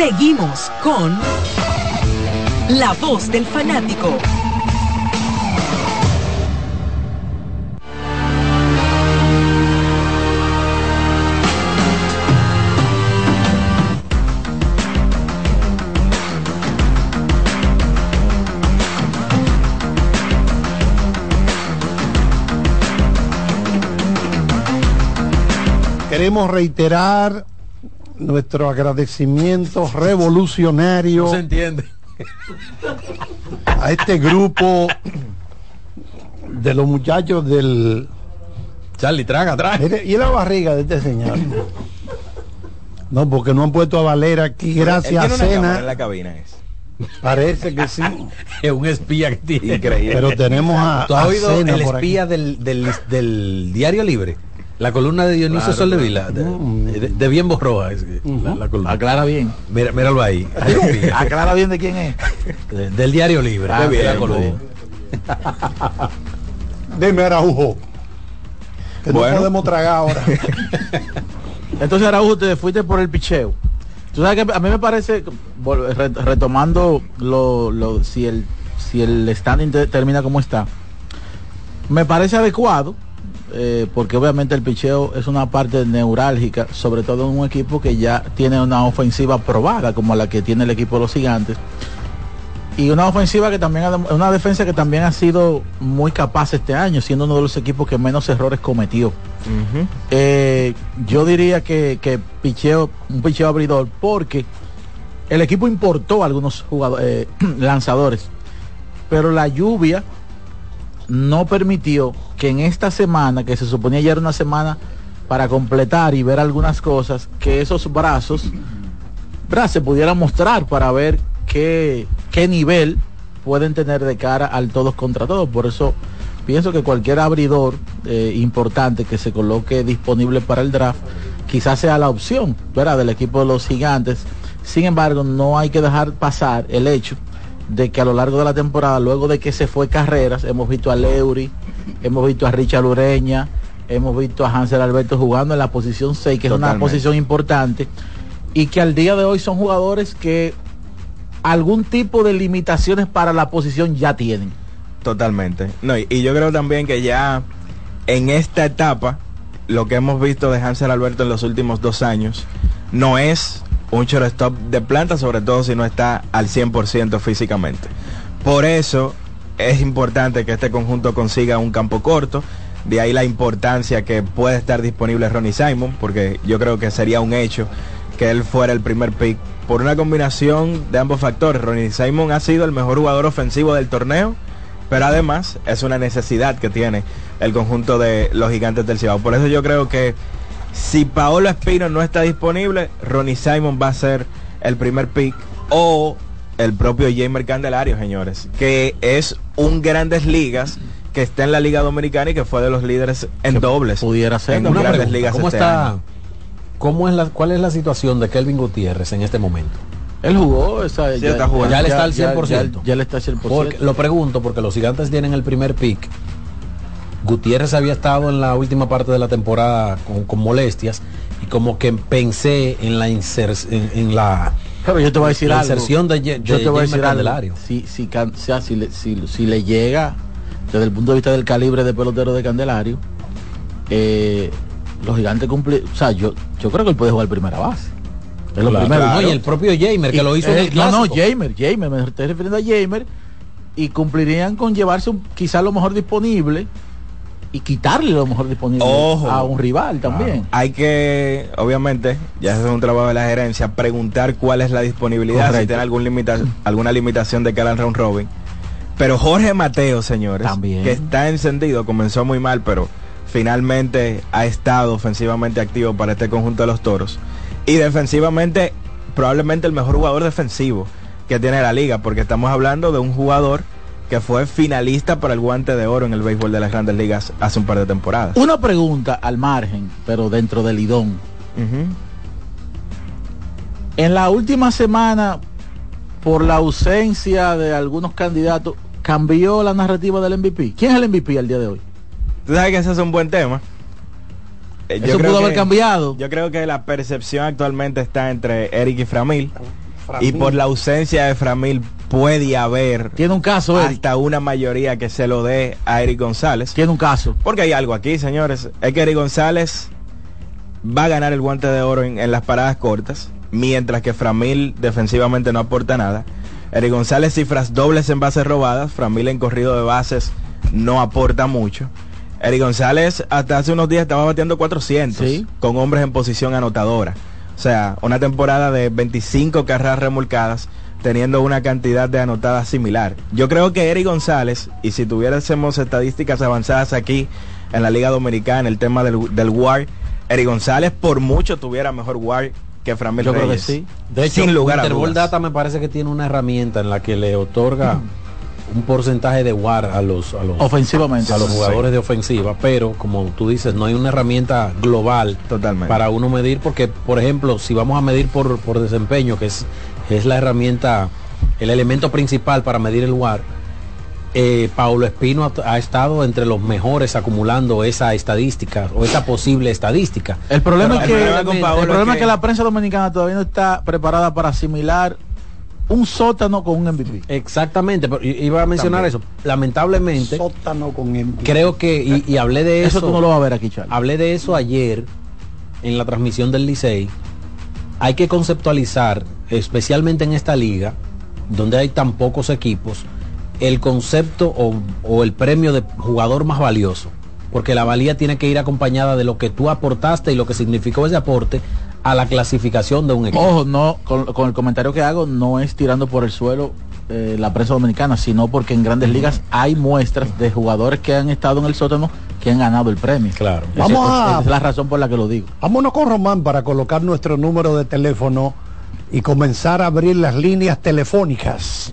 Seguimos con La Voz del Fanático. Queremos reiterar nuestro agradecimiento revolucionario. No se entiende. A este grupo de los muchachos del. Charlie, traga, traga. Y la barriga de este señor. No, porque no han puesto a Valera aquí, gracias a Cena. En la cabina es. Parece que sí. es un espía que tiene. Increíble. Pero tenemos a. ¿Tú has a oído el espía del, del Diario Libre? La columna de Dionisio Claro, Sol de claro. De, de- de bien borroa. Es, que la, la columna. Aclara bien. Mira, míralo ahí. Aclara bien de quién es. De- del Diario Libre. Ah, bien, la columna. Dime, Araujo. Que Bueno. no podemos tragar ahora. Entonces, Araujo, te fuiste por el picheo. Tú sabes que a mí me parece, retomando lo, lo- si el si el standing te- termina como está, me parece adecuado, eh, porque obviamente el picheo es una parte neurálgica, sobre todo en un equipo que ya tiene una ofensiva probada, como la que tiene el equipo de los gigantes. Y una ofensiva que también, una defensa que también ha sido muy capaz este año, siendo uno de los equipos que menos errores cometió. Eh, yo diría que, que picheo, un picheo abridor, porque el equipo importó algunos jugadores, eh, lanzadores, pero la lluvia no permitió que en esta semana, que se suponía ya era una semana para completar y ver algunas cosas, que esos brazos se pudieran mostrar para ver qué, qué nivel pueden tener de cara al todos contra todos. Por eso pienso que cualquier abridor eh, importante que se coloque disponible para el draft quizás sea la opción ¿verdad? del equipo de los gigantes. Sin embargo, no hay que dejar pasar el hecho de que a lo largo de la temporada, luego de que se fue carreras, hemos visto a Leury, hemos visto a Richard Ureña, hemos visto a Hansel Alberto jugando en la posición 6, que es una posición importante, y que al día de hoy son jugadores que algún tipo de limitaciones para la posición ya tienen. Totalmente. No, y, y yo creo también que ya en esta etapa, lo que hemos visto de Hansel Alberto en los últimos dos años, no es un shortstop de planta, sobre todo si no está al 100% físicamente. Por eso es importante que este conjunto consiga un campo corto. De ahí la importancia que puede estar disponible Ronnie Simon, porque yo creo que sería un hecho que él fuera el primer pick por una combinación de ambos factores. Ronnie Simon ha sido el mejor jugador ofensivo del torneo, pero además es una necesidad que tiene el conjunto de los gigantes del Cibao. Por eso yo creo que si Paolo Espino no está disponible, Ronnie Simon va a ser el primer pick o el propio Jamer Candelario, señores, que es un grandes ligas que está en la Liga Dominicana y que fue de los líderes en dobles. Pudiera ser. en Una grandes pregunta, ligas ¿Cómo este está? año. ¿Cómo es la, ¿Cuál es la situación de Kelvin Gutiérrez en este momento? Él jugó, esa, Sí, está jugando. Ya, le está al ya- 100%. Ya, ya le está al 100%. Porque- lo pregunto porque los gigantes tienen el primer pick. Gutiérrez había estado en la última parte de la temporada con, con molestias y como que pensé en la en, en la Pero yo te voy a decir la algo. inserción de, Ye- yo de te voy a Jamer decir algo. Candelario. Si, si, can- o sea, si, le, si, si le llega desde el punto de vista del calibre de pelotero de Candelario, eh, los gigantes cumplen. O sea, yo, yo creo que él puede jugar primera base. Es lo Claro, primero. no, y el propio Jamer que lo hizo en eh, el No, no. Jamer, Jamer, me estoy refiriendo a Jamer. Y cumplirían con llevarse un- quizá lo mejor disponible y quitarle lo mejor disponible Ojo. a un rival también. Hay que, obviamente, ya eso es un trabajo de la gerencia, preguntar cuál es la disponibilidad, si tiene algún limita alguna limitación de cara al round robin. Pero Jorge Mateo, señores, También. que está encendido, comenzó muy mal, pero finalmente ha estado ofensivamente activo para este conjunto de los toros. Y defensivamente, probablemente el mejor jugador defensivo que tiene la liga, porque estamos hablando de un jugador que fue finalista para el guante de oro en el béisbol de las grandes ligas hace un par de temporadas. Una pregunta al margen, pero dentro del idón. En la última semana, por la ausencia de algunos candidatos, cambió la narrativa del MVP. ¿Quién es el MVP al día de hoy? Tú sabes que ese es un buen tema. Eh, Eso pudo haber que- cambiado. Yo creo que la percepción actualmente está entre Eric y Framil. Y por la ausencia de Framil puede haber Tiene un caso, Eric. hasta una mayoría que se lo dé a Eric González. Tiene un caso. Porque hay algo aquí, señores. Es que Eric González va a ganar el guante de oro en, en las paradas cortas, mientras que Framil defensivamente no aporta nada. Eric González cifras dobles en bases robadas, Framil en corrido de bases no aporta mucho. Eric González hasta hace unos días estaba bateando 400 Sí. con hombres en posición anotadora. O sea, una temporada de 25 carreras remolcadas teniendo una cantidad de anotadas similar. Yo creo que Eric González, y si tuviésemos estadísticas avanzadas aquí en la Liga Dominicana, el tema del, del WAR, Eric González por mucho tuviera mejor WAR que Framil Yo creo que Reyes. sí. De hecho, sin lugar a dudas. Data me parece que tiene una herramienta en la que le otorga un porcentaje de WAR a los, a los, Ofensivamente. a los jugadores de ofensiva, pero como tú dices, no hay una herramienta global Totalmente. para uno medir, porque, por ejemplo, si vamos a medir por, por desempeño, que es, es la herramienta, el elemento principal para medir el WAR, eh, Paulo Espino ha, ha estado entre los mejores acumulando esa estadística o esa posible estadística. El problema, Pero es el que, problema el problema es que la prensa dominicana todavía no está preparada para asimilar un sótano con un MVP. Exactamente, pero iba a mencionar También. eso. Lamentablemente, Sótano con MVP. creo que, y, y hablé de eso, Eso tú no lo vas a ver aquí, Charlie. hablé de eso ayer en la transmisión del Licey. Hay que conceptualizar, especialmente en esta liga, donde hay tan pocos equipos, el concepto o, o el premio de jugador más valioso. Porque la valía tiene que ir acompañada de lo que tú aportaste y lo que significó ese aporte a la clasificación de un equipo. Ojo, no, con, con el comentario que hago, no es tirando por el suelo eh, la prensa dominicana, sino porque en grandes ligas hay muestras de jugadores que han estado en el sótano que han ganado el premio. Claro. Esa- Vamos a- es la razón por la que lo digo. Vámonos con Román para colocar nuestro número de teléfono y comenzar a abrir las líneas telefónicas.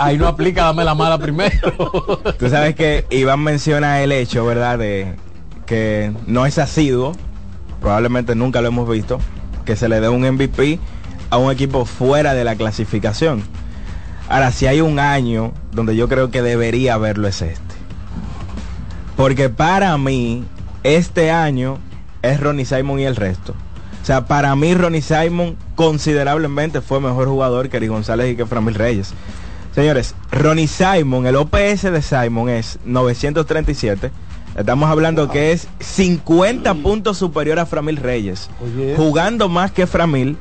Ahí no aplica, dame la mala primero. Tú sabes que Iván menciona el hecho, ¿verdad? De que no es asiduo, probablemente nunca lo hemos visto, que se le dé un MVP a un equipo fuera de la clasificación. Ahora, si hay un año donde yo creo que debería haberlo es este. Porque para mí, este año es Ronnie Simon y el resto. O sea, para mí Ronnie Simon considerablemente fue mejor jugador que Eric González y que Framil Reyes. Señores, Ronnie Simon, el OPS de Simon es 937. Estamos hablando que es 50 puntos superior a Framil Reyes. Oye. Jugando más que Framil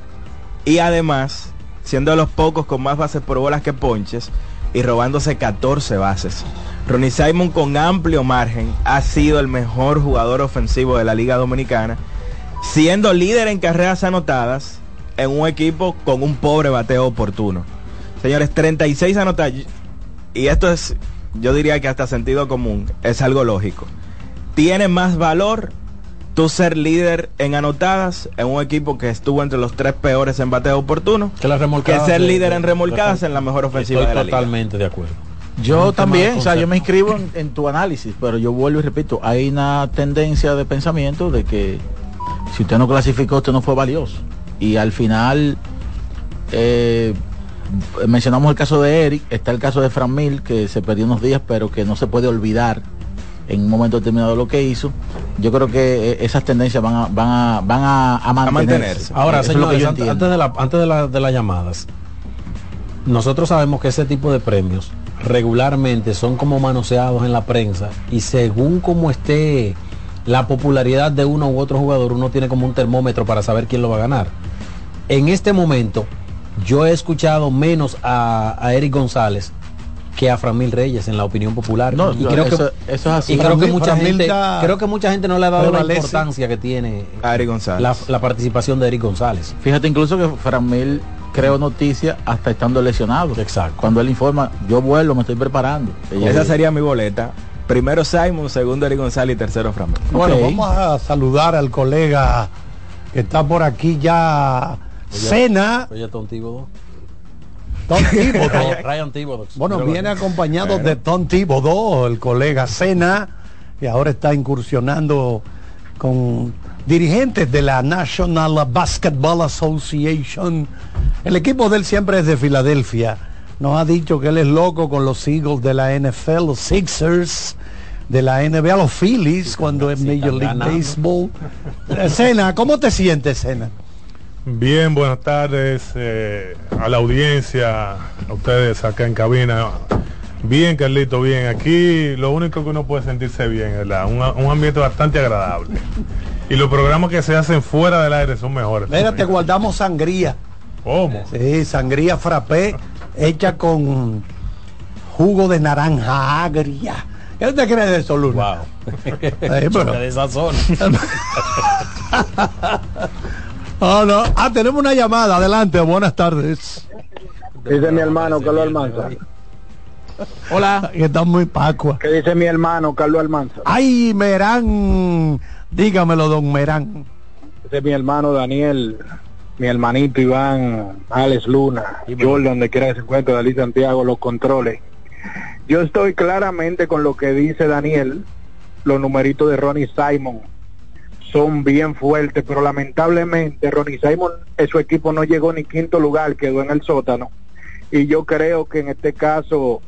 y además siendo de los pocos con más bases por bolas que ponches y robándose 14 bases. Ronnie Simon con amplio margen ha sido el mejor jugador ofensivo de la Liga Dominicana, siendo líder en carreras anotadas en un equipo con un pobre bateo oportuno. Señores, 36 anotadas. Y esto es, yo diría que hasta sentido común, es algo lógico. Tiene más valor tú ser líder en anotadas en un equipo que estuvo entre los tres peores en bateo oportuno que, las remolcadas ser de- líder de- en remolcadas de- en la mejor ofensiva Estoy de la liga. totalmente de acuerdo. Yo también, o sea, yo me inscribo en, en tu análisis, pero yo vuelvo y repito, hay una tendencia de pensamiento de que si usted no clasificó, usted no fue valioso. Y al final, eh, mencionamos el caso de Eric, está el caso de Fran Mil, que se perdió unos días, pero que no se puede olvidar en un momento determinado lo que hizo. Yo creo que eh, esas tendencias van a, van a, van a, a mantenerse. Ahora, Eso señores, antes, de, la, antes de, la- de las llamadas, nosotros sabemos que ese tipo de premios regularmente son como manoseados en la prensa y según como esté la popularidad de uno u otro jugador, uno tiene como un termómetro para saber quién lo va a ganar. En este momento, yo he escuchado menos a, a Eric González que a Framil Reyes en la opinión popular. No, y no, creo que, eso- eso es así. y creo que mucha Framil gente, ya creo que mucha gente no le ha dado la importancia que tiene a Eric González. la, la participación de Eric González. Fíjate incluso que Framil creó noticias hasta estando lesionado. Exacto. Cuando él informa, yo vuelvo, me estoy preparando. Esa sería mi boleta. Primero Simon, segundo Eric González y tercero Framil. Bueno, vamos a saludar al colega que está por aquí ya. Cena. Oye, Tom Thibodeau. Tom Thibodeau. Ryan- Ryan Thibodeau. Bueno, viene acompañado Bueno. de Tom Thibodeau, el colega Cena, y ahora está incursionando con dirigentes de la National Basketball Association. El equipo de él siempre es de Filadelfia. Nos ha dicho que él es loco con los Eagles de la NFL, los Sixers de la NBA, los Phillies cuando es Major League ganando. Baseball. Eh, Cena, ¿cómo te sientes, Cena? Bien, buenas tardes eh, a la audiencia, a ustedes acá en cabina. Bien, Carlito, bien. Aquí lo único que uno puede sentirse bien, ¿verdad? Un, un ambiente bastante agradable. Y los programas que se hacen fuera del aire son mejores. Mira, te guardamos sangría. ¿Cómo? Sí, sangría frappé hecha con jugo de naranja agria. ¿Qué te crees de eso, Luna? Wow. pero- de sazón. Ah, no. Ah, tenemos una llamada. Adelante, buenas tardes. Dice mi hermano Carlos Almanza. Hola. Que está muy pacua. ¿Qué dice mi hermano Carlos Almanza? Ay, Merán. Dígamelo, don Merán. Dice mi hermano Daniel, mi hermanito Iván, Alex Luna, Jordan, donde quiera que se encuentre, Dalí Santiago, los controles. Yo estoy claramente con lo que dice Daniel, los numeritos de Ronnie Simon son bien fuertes, pero lamentablemente Ronnie Simon, en su equipo no llegó ni quinto lugar, quedó en el sótano. Y yo creo que en este caso,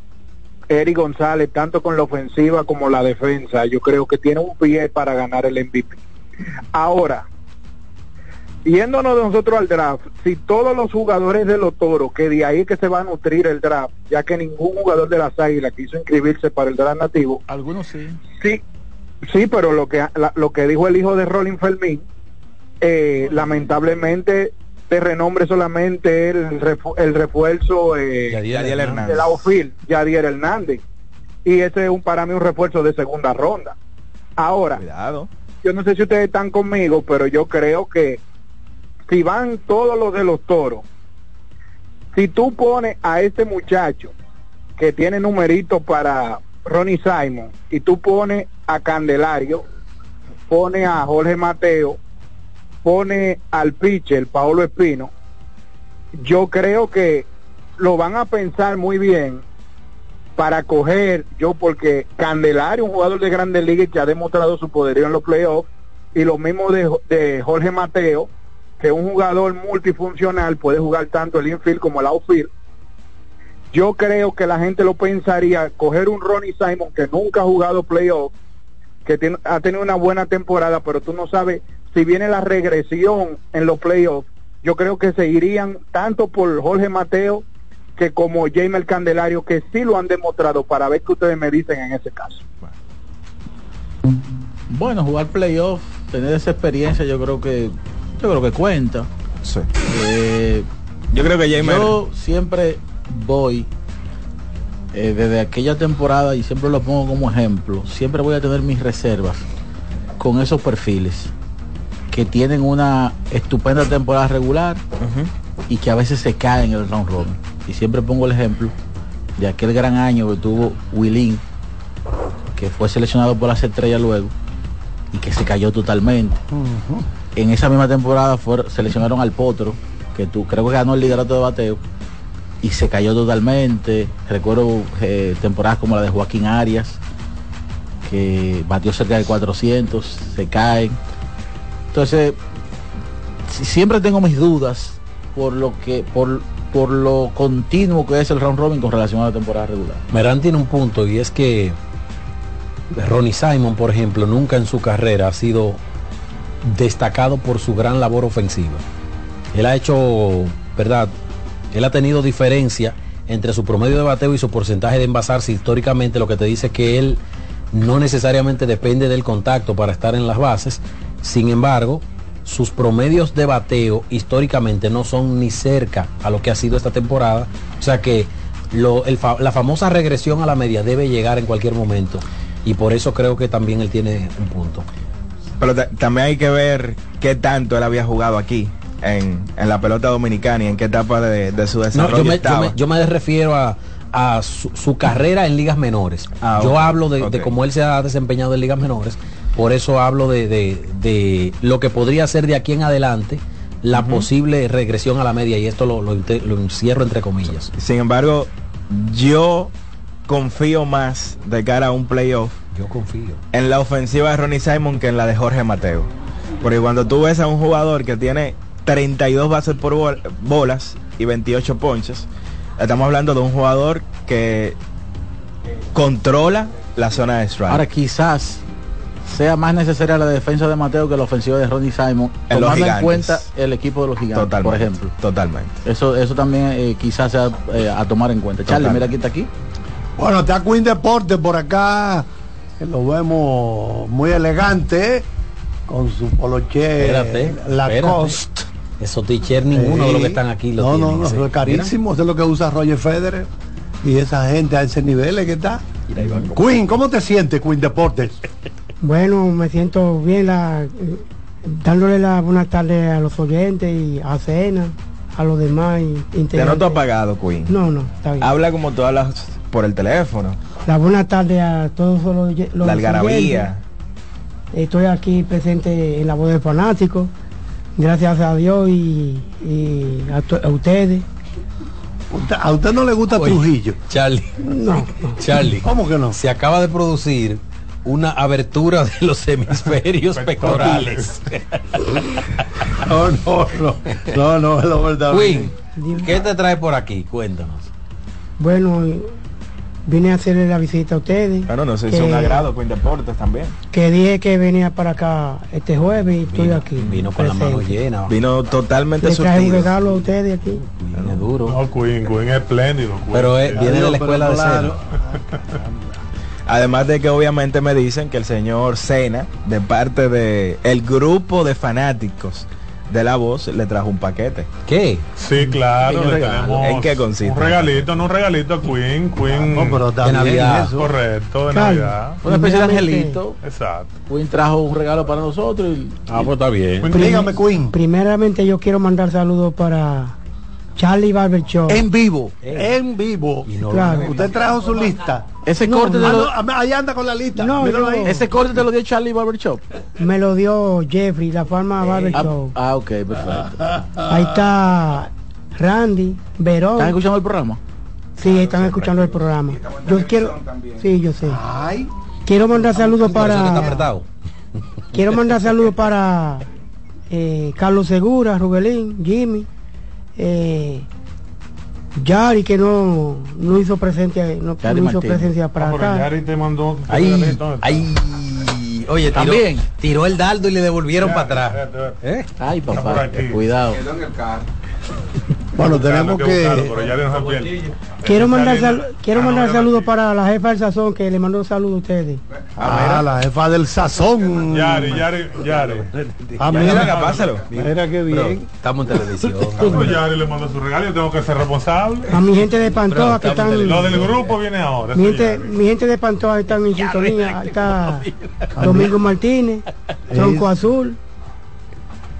Eric González, tanto con la ofensiva como la defensa, yo creo que tiene un pie para ganar el MVP. Ahora, yéndonos de nosotros al draft, si todos los jugadores de los toros, que de ahí que se va a nutrir el draft, ya que ningún jugador de las águilas quiso inscribirse para el draft nativo, Algunos sí. sí, sí, pero lo que la- lo que dijo el hijo de Rolling Fermín, eh, lamentablemente de renombre solamente el, refu- el refuerzo eh, Yadier Hernández. del outfield, Yadier Hernández. Y ese es un, para mí un refuerzo de segunda ronda. Ahora, Cuidado. yo no sé si ustedes están conmigo, pero yo creo que si van todos los de los toros, si tú pones a este muchacho que tiene numerito para Ronnie Simon y tú pones a Candelario, pones a Jorge Mateo, pone al pitcher Paolo Espino, yo creo que lo van a pensar muy bien para coger yo porque Candelario, un jugador de grandes ligas que ha demostrado su poderío en los playoffs, y lo mismo de, Jorge Mateo, que un jugador multifuncional, puede jugar tanto el infield como el outfield. Yo creo que la gente lo pensaría coger un Ronnie Simon que nunca ha jugado playoffs, que tiene- ha tenido una buena temporada, pero tú no sabes si viene la regresión en los playoffs, yo creo que se irían tanto por Jorge Mateo que como Jaime Candelario, que sí lo han demostrado para ver qué ustedes me dicen en ese caso. Bueno, jugar playoff, tener esa experiencia, yo creo que yo creo que cuenta. Eh, yo creo que Jaime yo siempre voy eh, desde aquella temporada y siempre lo pongo como ejemplo. Siempre voy a tener mis reservas con esos perfiles que tienen una estupenda temporada regular y que a veces se caen en el round robin. Y siempre pongo el ejemplo de aquel gran año que tuvo Willin, que fue seleccionado por las estrellas luego y que se cayó totalmente. En esa misma temporada fue, seleccionaron al Potro, que tú creo que ganó el liderato de bateo y se cayó totalmente. Recuerdo eh, temporadas como la de Joaquín Arias, que batió cerca de 400, se caen. Entonces, si- siempre tengo mis dudas por lo que por, por lo continuo que es el round robin con relación a la temporada regular. Merán tiene un punto y es que Ronnie Simon, por ejemplo, nunca en su carrera ha sido destacado por su gran labor ofensiva. Él ha hecho, ¿verdad? Él ha tenido diferencia entre su promedio de bateo y su porcentaje de envasarse históricamente, lo que te dice que él no necesariamente depende del contacto para estar en las bases. Sin embargo, sus promedios de bateo históricamente no son ni cerca a lo que ha sido esta temporada. O sea que la famosa regresión a la media debe llegar en cualquier momento. Y por eso creo que también él tiene un punto. Pero ta- también hay que ver qué tanto él había jugado aquí en, en la pelota dominicana y en qué etapa de, de su No, desarrollo yo, me, yo me- yo me refiero a, a su, su carrera en ligas menores. Ah, yo hablo de, de ok. cómo él se ha desempeñado en ligas menores. Por eso hablo de, de- de lo que podría ser de aquí en adelante la posible regresión a la media. Y esto lo, lo lo encierro entre comillas. Sin embargo, yo confío más de cara a un playoff Yo confío. en la ofensiva de Ronnie Simon que en la de Jorge Mateo. Porque cuando tú ves a un jugador que tiene 32 bases por bol- bolas y 28 ponches, estamos hablando de un jugador que controla la zona de strike. Ahora quizás sea más necesaria la defensa de Mateo que la ofensiva de Ronnie Simon, En tomando en cuenta el equipo de los gigantes, Totalmente, por ejemplo. Totalmente. Eso, eso también eh, quizás sea eh, a tomar en cuenta. Charlie, mira quién está aquí. Bueno, está Queen Deportes por acá, que lo vemos muy elegante, ¿eh? con su poloche Espérate, Lacoste. Esos t-shirts ninguno de los que están aquí lo No, no, tienen, no, eso es carísimo, eso es lo que usa Roger Federer y esa gente a ese nivel es que está. Queen, ¿cómo te sientes, Queen Deportes? Bueno, me siento bien la, dándole la buena tarde a los oyentes y a Cena, a los demás y- Te noto apagado, Queen. No, no, está bien. Habla como tú hablas por el teléfono. La buena tarde a todos los, los la oyentes. algarabía. Estoy aquí presente en la voz del fanático. Gracias a Dios y, y a, ustedes. Usted- A usted no le gusta Oye, Trujillo. Charlie. No, Charlie. ¿Cómo que no? Se acaba de producir una abertura de los hemisferios pectorales. No, no, no, no, no, es la verdad. Queen, ¿qué te trae por aquí? Cuéntanos. Bueno, vine a hacerle la visita a ustedes. Bueno, no sé si es un agrado Queen Deportes también. Que dije que venía para acá este jueves y estoy aquí. Vino con la mano presente. llena. Vino totalmente Le traje un regalo a ustedes aquí. Viene duro. No, Queen, Queen es espléndido. Queen. Pero eh, Sí. viene de la escuela de claro. cero. Además de que obviamente me dicen que el señor Cena, de parte de el grupo de fanáticos de la voz, le trajo un paquete. ¿Qué? Sí, claro. Le tenemos ¿En qué consiste? Un regalito, no un regalito a Queen. Queen. No, pero está De bien Navidad. eso. Correcto, de Claro. Navidad. Una especie de angelito. Exacto. Queen trajo un regalo para nosotros y Ah, pues está bien. Queen- Dígame, Queen. Primeramente yo quiero mandar saludos para Charlie Barber Show. En vivo, en vivo. Y no Claro. Usted trajo su lista. Ese No, corte de Ah, lo- no, ahí anda con la lista. No, ahí. ese corte te lo dio Charlie Barber Shop. Me lo dio Jeffrey, la farma Barber Ah, Show. ah, ok, perfecto. Ahí está Randy, Verón. ¿Están escuchando el programa? Sí, están escuchando el programa. Yo quiero, sí, yo sé. Ay, Quiero mandar saludos para, quiero mandar saludos para eh, Carlos Segura, Rubelín, Jimmy, eh, Yari que no, no hizo presencia, no, no hizo presencia para Ah, acá. Yari te mandó. Ahí, ahí. Ay, oye, tiró, También. tiró el dardo y le devolvieron para atrás. ¿Eh? Ay, papá, cuidado. Bueno, tenemos que... buscarlo, pero ya pierde. Quiero mandar, sal- quiero Ah, no, mandar no, saludos para la jefa del sazón que le mandó un saludo a ustedes. Ah, la jefa del sazón. Yari, Yari, Yari. Ah, Ya, mira, pásalo. mira qué bien. Estamos en televisión. Pues Yari le mandó su regalo, yo tengo que ser responsable. A mi gente de Pantoja que están... Lo del grupo viene ahora. Mi gente, mi gente de Pantoja están en sintonía. Ahí Está Domingo Martínez, Tronco Azul.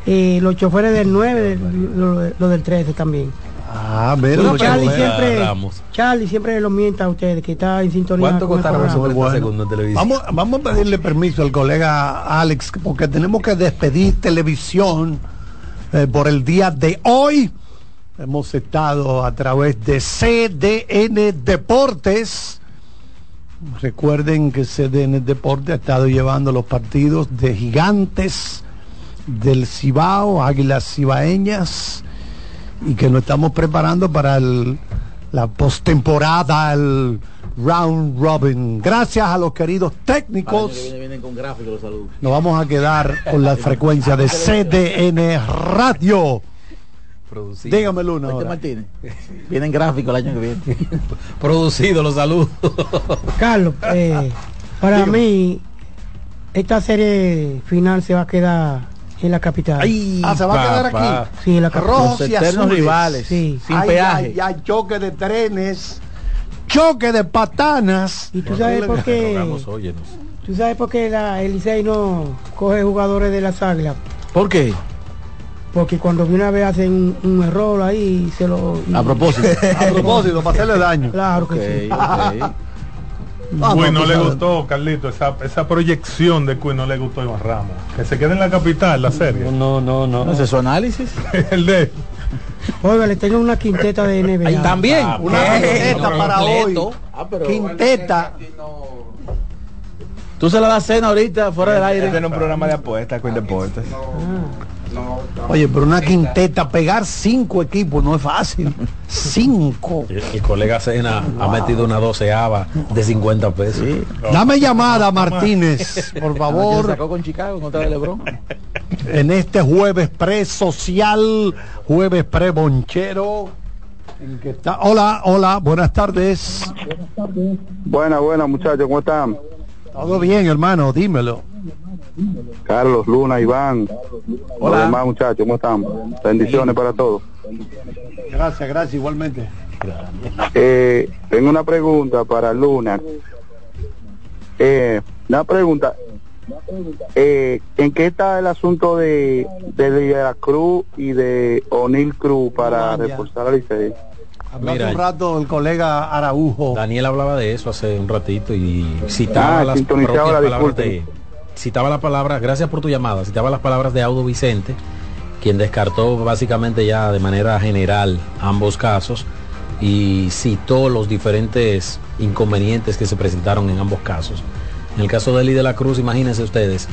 Y los choferes del 9, del- lo, lo del 13 también. Ah, mira, No, los Charlie choferes. siempre. Charlie siempre lo mienta a ustedes que está en sintonía. ¿Cuánto costaron esos programa. 30 segundos televisión? Vamos, vamos a pedirle permiso al colega Alex porque tenemos que despedir televisión eh, por el día de hoy. Hemos estado a través de CDN Deportes. Recuerden que CDN Deportes ha estado llevando los partidos de gigantes del Cibao, Águilas Cibaeñas, y que nos estamos preparando para el- la postemporada, el round robin. Gracias a los queridos técnicos. Vienen con gráficos los saludos. Nos vamos a quedar con la frecuencia de CDN Radio. Producido. Dígame Luna. Este. Martínez. Vienen gráficos el año que viene. Producido, los saludos. Carlos, eh, para mí, esta serie final se va a quedar en la capital. Ah, se va a quedar aquí. Sí, en la capital. Rojos Los y eternos azules. rivales. Sí. Sin Ay, peaje. ay, ay, choque de trenes, choque de patanas. Y tú sabes por qué, tú sabes por qué la, el Licey no coge jugadores de las águilas. ¿Por qué? Porque cuando viene a ver hacen un, un error ahí y se lo... y- A propósito. A propósito, para hacerle daño. Claro que sí. Ah, no, le sabes. gustó, Carlito, esa, esa proyección de Quinn no le gustó a Iván Ramos. Que se quede en la capital, la serie. No, no, no. ¿No es su análisis? El de Oiga, le tengo una quinteta de NBA. También. Una quinteta no, para completo. hoy. Ah, pero- Quinteta. Tú se la das cena ahorita fuera del Este aire. es un programa de apuestas con deportes. Oye, pero una quinteta, pegar cinco equipos no es fácil. Cinco. El, el colega Sena ha metido una doceava de 50 pesos. Dame llamada, Martínez, por Se favor, sacó con Chicago en contra de Lebron. en este jueves pre-social, jueves pre-bonchero. en que está- Hola, hola, buenas tardes. Buena, buena muchachos, ¿cómo están? Todo bien, hermano, dímelo. Carlos, Luna, Iván. Hola. Los demás muchachos, ¿cómo están? Bendiciones para todos. Gracias, gracias, igualmente. Eh, tengo una pregunta para Luna. Eh, una pregunta. Eh, ¿En qué está el asunto de, de, Cruz y de O'Neill Cruz para No, reforzar al? Habló hace Mira, un rato el colega Araujo. Daniel hablaba de eso hace un ratito y citaba Ah, las propias la palabras de. Citaba las palabras, gracias por tu llamada, citaba las palabras de Audo Vicente, quien descartó básicamente ya de manera general ambos casos y citó los diferentes inconvenientes que se presentaron en ambos casos. En el caso de Eli de la Cruz, imagínense ustedes,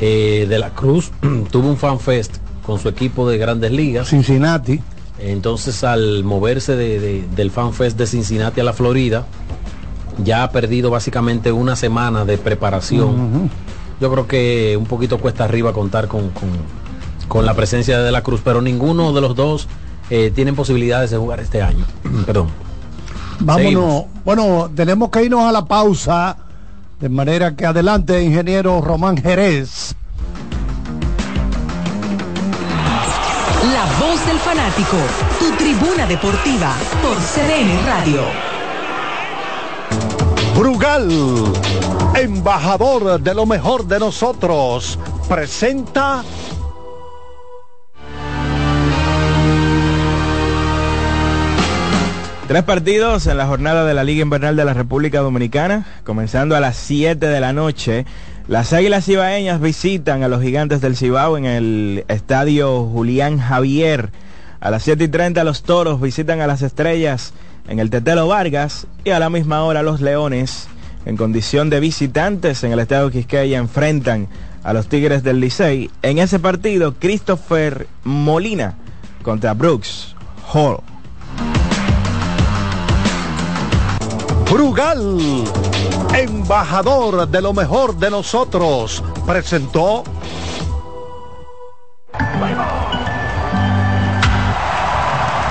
eh, de la Cruz tuvo un fan fest con su equipo de grandes ligas. Cincinnati. Entonces al moverse de- de- del FanFest de Cincinnati a la Florida, ya ha perdido básicamente una semana de preparación. Yo creo que un poquito cuesta arriba contar con, con- con la presencia de De la Cruz, pero ninguno de los dos eh, tienen posibilidades de jugar este año. Perdón. Vámonos. Seguimos. Bueno, tenemos que irnos a la pausa. De manera que adelante, ingeniero Román Jerez. La voz del fanático, tu tribuna deportiva por CDN Radio. Brugal, embajador de lo mejor de nosotros, presenta Tres partidos en la jornada de la Liga Invernal de la República Dominicana, comenzando a las 7 de la noche. Las Águilas Cibaeñas visitan a los Gigantes del Cibao en el Estadio Julián Javier. A las 7 y 30 los Toros visitan a las Estrellas en el Tetelo Vargas y a la misma hora los Leones en condición de visitantes en el Estadio Quisqueya enfrentan a los Tigres del Licey. En ese partido, Christopher Molina contra Brooks Hall. Brugal, embajador de lo mejor de nosotros, presentó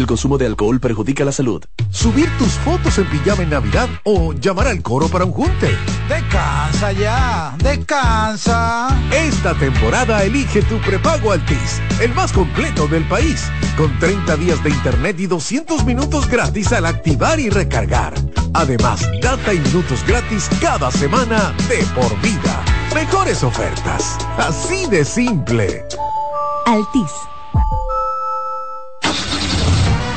El consumo de alcohol perjudica la salud. Subir tus fotos en pijama en Navidad o llamar al coro para un junte. Descansa ya, descansa. Esta temporada elige tu prepago Altis, el más completo del país, con 30 días de internet y 200 minutos gratis al activar y recargar. Además, data y minutos gratis cada semana de por vida. Mejores ofertas, así de simple. Altis.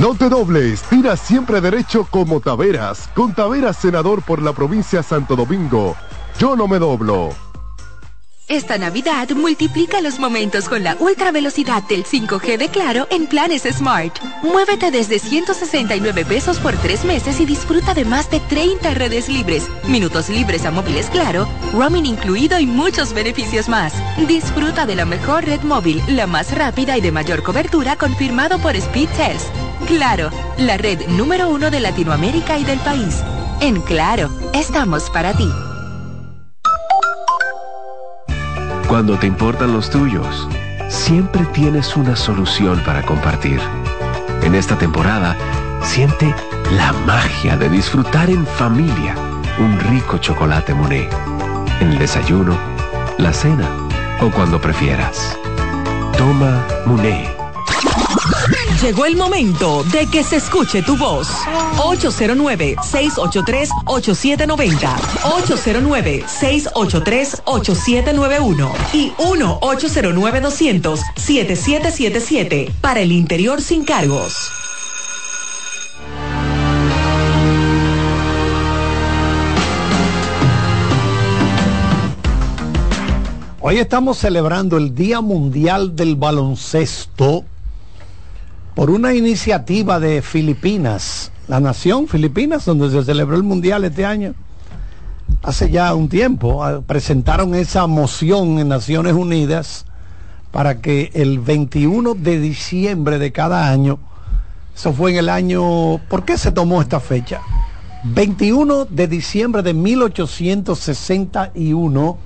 No te dobles, tira siempre derecho como Taveras, con Taveras senador por la provincia Santo Domingo. Yo no me doblo. Esta Navidad multiplica los momentos con la ultra velocidad del 5G de Claro en planes Smart. Muévete desde 169 pesos por tres meses y disfruta de más de 30 redes libres, minutos libres a móviles Claro, roaming incluido y muchos beneficios más. Disfruta de la mejor red móvil, la más rápida y de mayor cobertura confirmado por Speed Test. Claro, la red número uno de Latinoamérica y del país. En Claro, estamos para ti. Cuando te importan los tuyos, siempre tienes una solución para compartir. En esta temporada, siente la magia de disfrutar en familia un rico chocolate Monet. En el desayuno, la cena o cuando prefieras. Toma Monet Llegó el momento de que se escuche tu voz. 809-683-8790. 809-683-8791. Y 1-809-200-7777. Para el interior sin cargos. Hoy estamos celebrando el Día Mundial del Baloncesto por una iniciativa de Filipinas, la nación Filipinas, donde se celebró el Mundial este año. Hace ya un tiempo ah, presentaron esa moción en Naciones Unidas para que el 21 de diciembre de cada año, eso fue en el año, ¿por qué se tomó esta fecha? 21 de diciembre de 1861,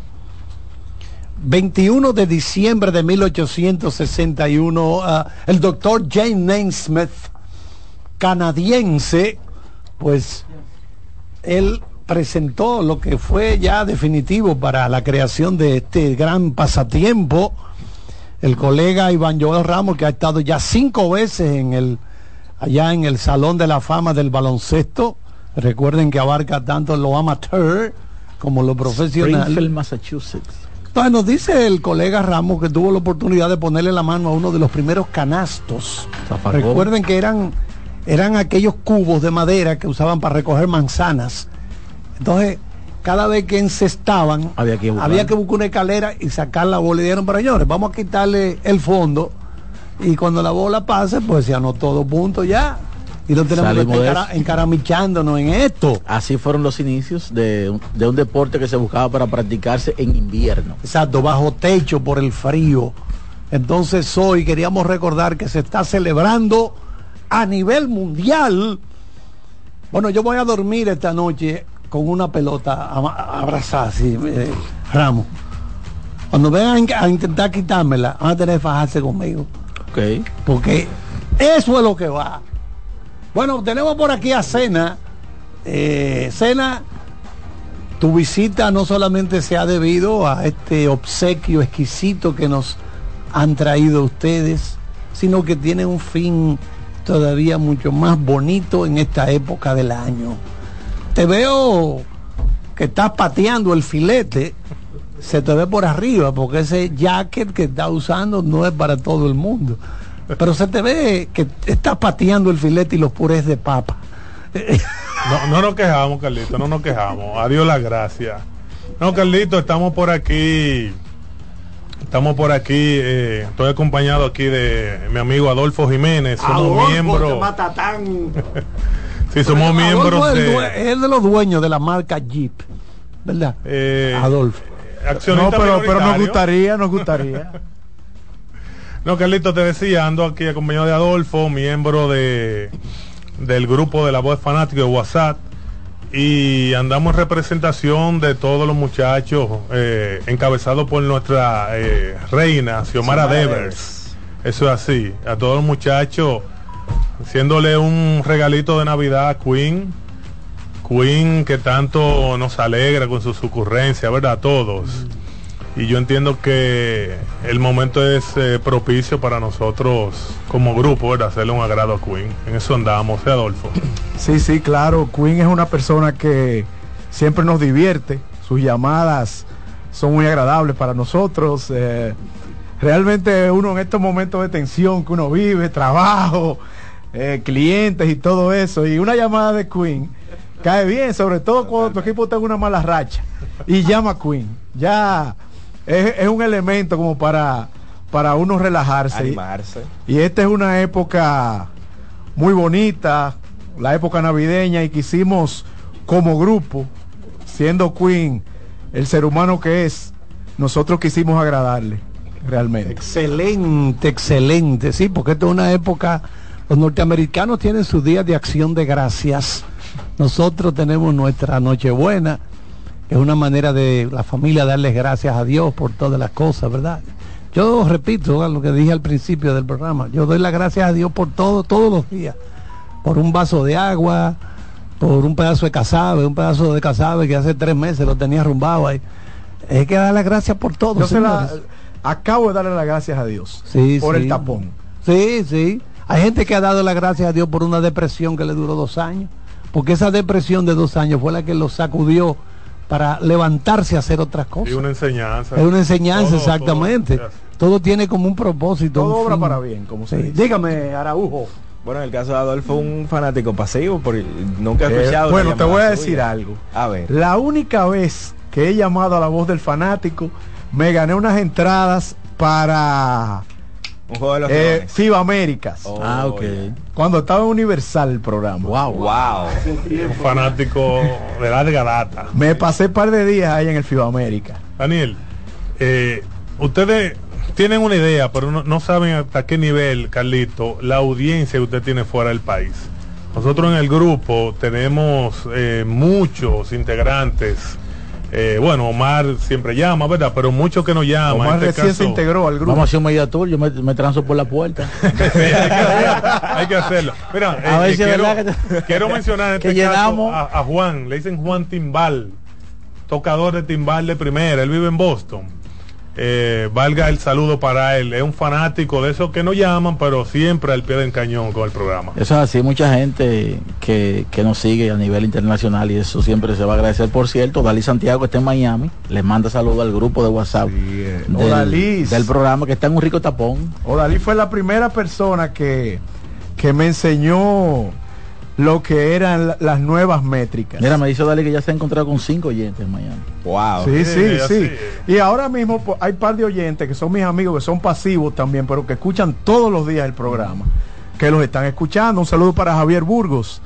21 de diciembre de 1861, uh, el doctor James Naismith, canadiense, pues él presentó lo que fue ya definitivo para la creación de este gran pasatiempo. El colega Iván Joel Ramos, que ha estado ya cinco veces en el, allá en el Salón de la Fama del Baloncesto. Recuerden que abarca tanto lo amateur como lo profesional. Springfield, Massachusetts. Entonces nos dice el colega Ramos que tuvo la oportunidad de ponerle la mano a uno de los primeros canastos. Zafacón. Recuerden que eran eran aquellos cubos de madera que usaban para recoger manzanas. Entonces, cada vez que encestaban, Había que buscar. había que buscar una escalera y sacar la bola y dijeron, pero señores, vamos a quitarle el fondo y cuando la bola pase, pues se anotó dos puntos ya. Y no tenemos que Salimos estar de encara- encaramichándonos en esto. Así fueron los inicios de, un- de un deporte que se buscaba para practicarse en invierno. Exacto, bajo techo por el frío. Entonces hoy queríamos recordar que se está celebrando a nivel mundial. Bueno, yo voy a dormir esta noche con una pelota abrazada, así, eh, Ramos. Cuando vengan a intentar quitármela, van a tener que fajarse conmigo. Ok. Porque eso es lo que va. Bueno, tenemos por aquí a Cena. Eh, Cena, tu visita no solamente se ha debido a este obsequio exquisito que nos han traído ustedes, sino que tiene un fin todavía mucho más bonito en esta época del año. Te veo que estás pateando el filete, se te ve por arriba, porque ese jacket que estás usando no es para todo el mundo. Pero se te ve que estás pateando el filete y los purés de papa. No, no nos quejamos, Carlito, no nos quejamos. Adiós la gracia. No, Carlito, estamos por aquí. Estamos por aquí. eh, estoy acompañado aquí de mi amigo Adolfo Jiménez. Somos Adolfo, miembros. te mata tan- Sí, somos Adolfo miembros de. es de los dueños de la marca Jeep, ¿verdad? eh, Adolfo. accionista No, pero, pero nos gustaría, nos gustaría. No, Carlito, te decía, ando aquí acompañado de Adolfo, miembro de del grupo de la voz fanática de WhatsApp. Y andamos en representación de todos los muchachos, eh, encabezados por nuestra eh, reina, Xiomara Xiomara Devers. Eso es así. A todos los muchachos, haciéndole un regalito de Navidad a Queen. Queen que tanto nos alegra con sus ocurrencias, ¿verdad? A todos. Y yo entiendo que el momento es eh, propicio para nosotros como grupo, ¿verdad? Hacerle un agrado a Queen. En eso andamos, ¿eh, Adolfo? Sí, sí, claro. Queen es una persona que siempre nos divierte. Sus llamadas son muy agradables para nosotros. eh, realmente uno en estos momentos de tensión que uno vive, trabajo, eh, clientes y todo eso, y una llamada de Queen cae bien, sobre todo cuando tu equipo tenga una mala racha y llama a Queen. Ya es, es un elemento como para, para uno relajarse. Animarse. Y esta es una época muy bonita, la época navideña, y quisimos como grupo, siendo Queen el ser humano que es, nosotros quisimos agradarle, realmente. Excelente, excelente, sí, porque esto es una época, los norteamericanos tienen sus días de acción de gracias, nosotros tenemos nuestra Nochebuena, que es una manera de la familia darles gracias a Dios por todas las cosas, ¿verdad? Yo repito lo que dije al principio del programa, yo doy las gracias a Dios por todo, todos los días, por un vaso de agua, por un pedazo de casabe, un pedazo de casabe que hace tres meses lo tenía arrumbado ahí. Es que dar las gracias por todo. Yo se la- acabo de darle las gracias a Dios Sí, por sí. el tapón. Sí, sí. Hay gente que ha dado las gracias a Dios por una depresión que le duró dos años. Porque esa depresión de dos años fue la que lo sacudió para levantarse a hacer otras Y cosas. una enseñanza. Es una enseñanza, Todo, exactamente. todo. Todo, tiene como un propósito. Todo un obra fin. para bien, como se Sí. dice. Dígame, Araujo. Bueno, en el caso de Adolfo, un fanático pasivo, porque nunca he Eh, escuchado. una bueno, te voy a suya. decir algo. A ver. La única vez que he llamado a la voz del fanático, me gané unas entradas para Un juego de los eh. FIBA Américas. Oh, Ah, ok. Cuando estaba en Universal el programa. Wow. Wow. Un fanático de larga data. Me pasé un par de días ahí en el FIBA América. Daniel, eh, ustedes tienen una idea, pero no, no saben hasta qué nivel, Carlito, la audiencia que usted tiene fuera del país. Nosotros en el grupo tenemos eh, muchos integrantes. Eh, bueno, Omar siempre llama, ¿verdad? Pero muchos que no llaman. Omar este recién se integró al grupo. Vamos a hacer un yo me, me transo por la puerta. Sí, hay, que hacerlo, hay que hacerlo. Mira, A eh, ver si es quiero, verdad que- quiero mencionar en que este caso llenamos. a, a Juan, le dicen Juan Timbal, tocador de timbal de primera, él vive en Boston. Eh, valga el saludo para él, es un fanático de esos que no llaman, pero siempre al pie del cañón con el programa. Eso es así, mucha gente que, que nos sigue a nivel internacional y eso siempre se va a agradecer. Por cierto, Dalí Santiago está en Miami, les manda saludos al grupo de WhatsApp eh, del, Odalí. del programa que está en un rico tapón. Odalí fue la primera persona que que me enseñó lo que eran la- las nuevas métricas. Mira, me dice Dale que ya se ha encontrado con cinco oyentes en Miami. Wow. Sí, sí, sí. Y ahora mismo pues, hay par de oyentes que son mis amigos, que son pasivos también, pero que escuchan todos los días el programa, que los están escuchando. Un saludo para Javier Burgos,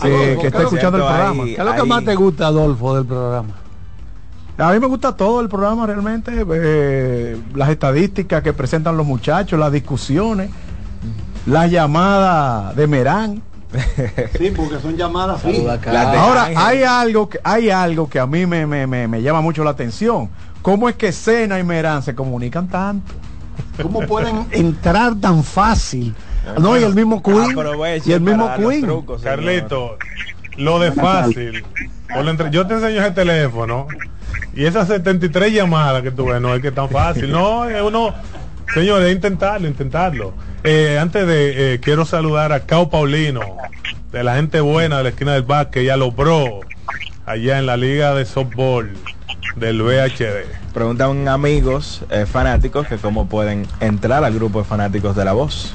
que, Adolfo, que está ¿qué es lo- escuchando el Ahí- programa. ¿Qué es lo que más te gusta, Adolfo, del programa? A mí me gusta todo el programa realmente, eh, las estadísticas que presentan los muchachos, las discusiones, las llamadas de Merán. Sí, porque son llamadas fijas. Ahora hay algo que hay algo que a mí me, me- me- me llama mucho la atención. ¿Cómo es que Cena y Merán se comunican tanto? ¿Cómo pueden entrar tan fácil? No, y el mismo Queen. Aprovechen Y el mismo Queen. trucos. Carlito, lo de fácil. por la entre- Yo te enseño ese teléfono y esas 73 llamadas que tuve, no es que es tan fácil. No, es uno, señores, intentarlo, intentarlo. Eh, antes de, eh, quiero saludar a Cao Paulino, de la gente buena de la esquina del básquet, y a los bro, allá en la liga de softball del VHD. Preguntan amigos eh, fanáticos que cómo pueden entrar al grupo de fanáticos de la voz.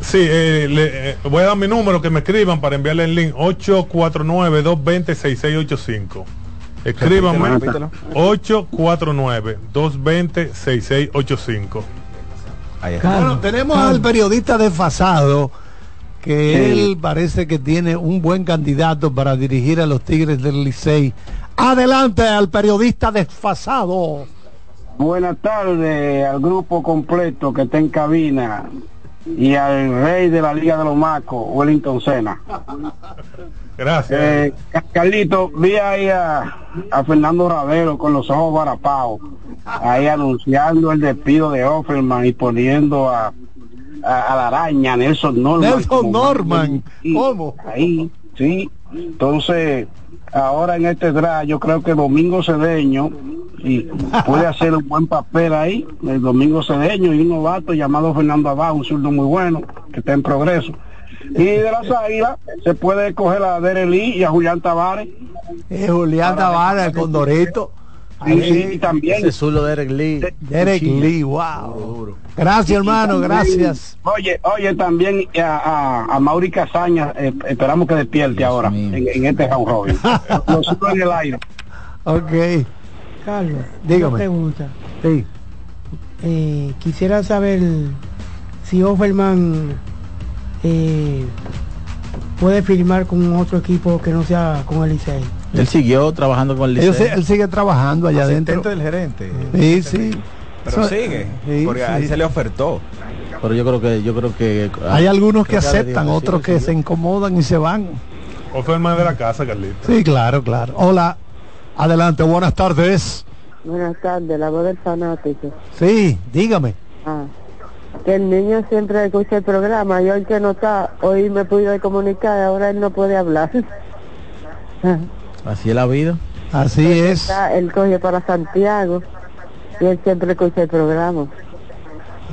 Sí, eh, le- eh, voy a dar mi número que me escriban para enviarle el link 849-220-6685. Escríbanme Repítelo, 849-220-6685. Ahí está. Bueno, tenemos al periodista desfasado que él parece que tiene un buen candidato para dirigir a los Tigres del Licey. Adelante al periodista desfasado. Buenas tardes al grupo completo que está en cabina y al rey de la Liga de los Macos, Wellington Sena. Gracias. Eh, Ca- Carlito, vi ahí a, a Fernando Ravero con los ojos barapados, ahí anunciando el despido de Offerman y poniendo a, a, a la araña Nelson Norman. Nelson Norman. ¿Cómo? Ahí, sí. Entonces, ahora en este draft, yo creo que Domingo Cedeño y puede hacer un buen papel ahí, el Domingo Cedeño y un novato llamado Fernando Abad, un zurdo muy bueno, que está en progreso. Y de las águilas se puede coger a Derelí y a Julián Tavares. Eh, Julián Tavares, el Condorito. Sí, sí, y también Ese zulo de Eric Lee. Derek Lee, wow. Gracias, hermano, gracias. Oye, oye, también a, a, a Mauri Casaña, eh, esperamos que despierte ahora en, en este round robin. Lo subo en el aire. Ok, Carlos, Dígame. pregunta. sí. Eh, quisiera saber si Offerman eh, puede firmar con otro equipo que no sea con el Licey. Él siguió trabajando con el él sigue trabajando allá Asistente adentro. del gerente. Sí, sí. Pero sigue, sí, porque a él sí. se le ofertó. Pero yo creo que yo creo que Hay algunos que aceptan, otros sí, que sí. se incomodan y se van. Offerman de la casa, Carlito. Sí, claro, claro. Hola, adelante, buenas tardes. Buenas tardes, la voz del fanático. Sí, dígame. Ah, que el niño siempre escucha el programa y hoy que no está, hoy me pude comunicar, ahora él no puede hablar. Así es la vida. Así es. Está- él coge para Santiago y él siempre escucha el programa.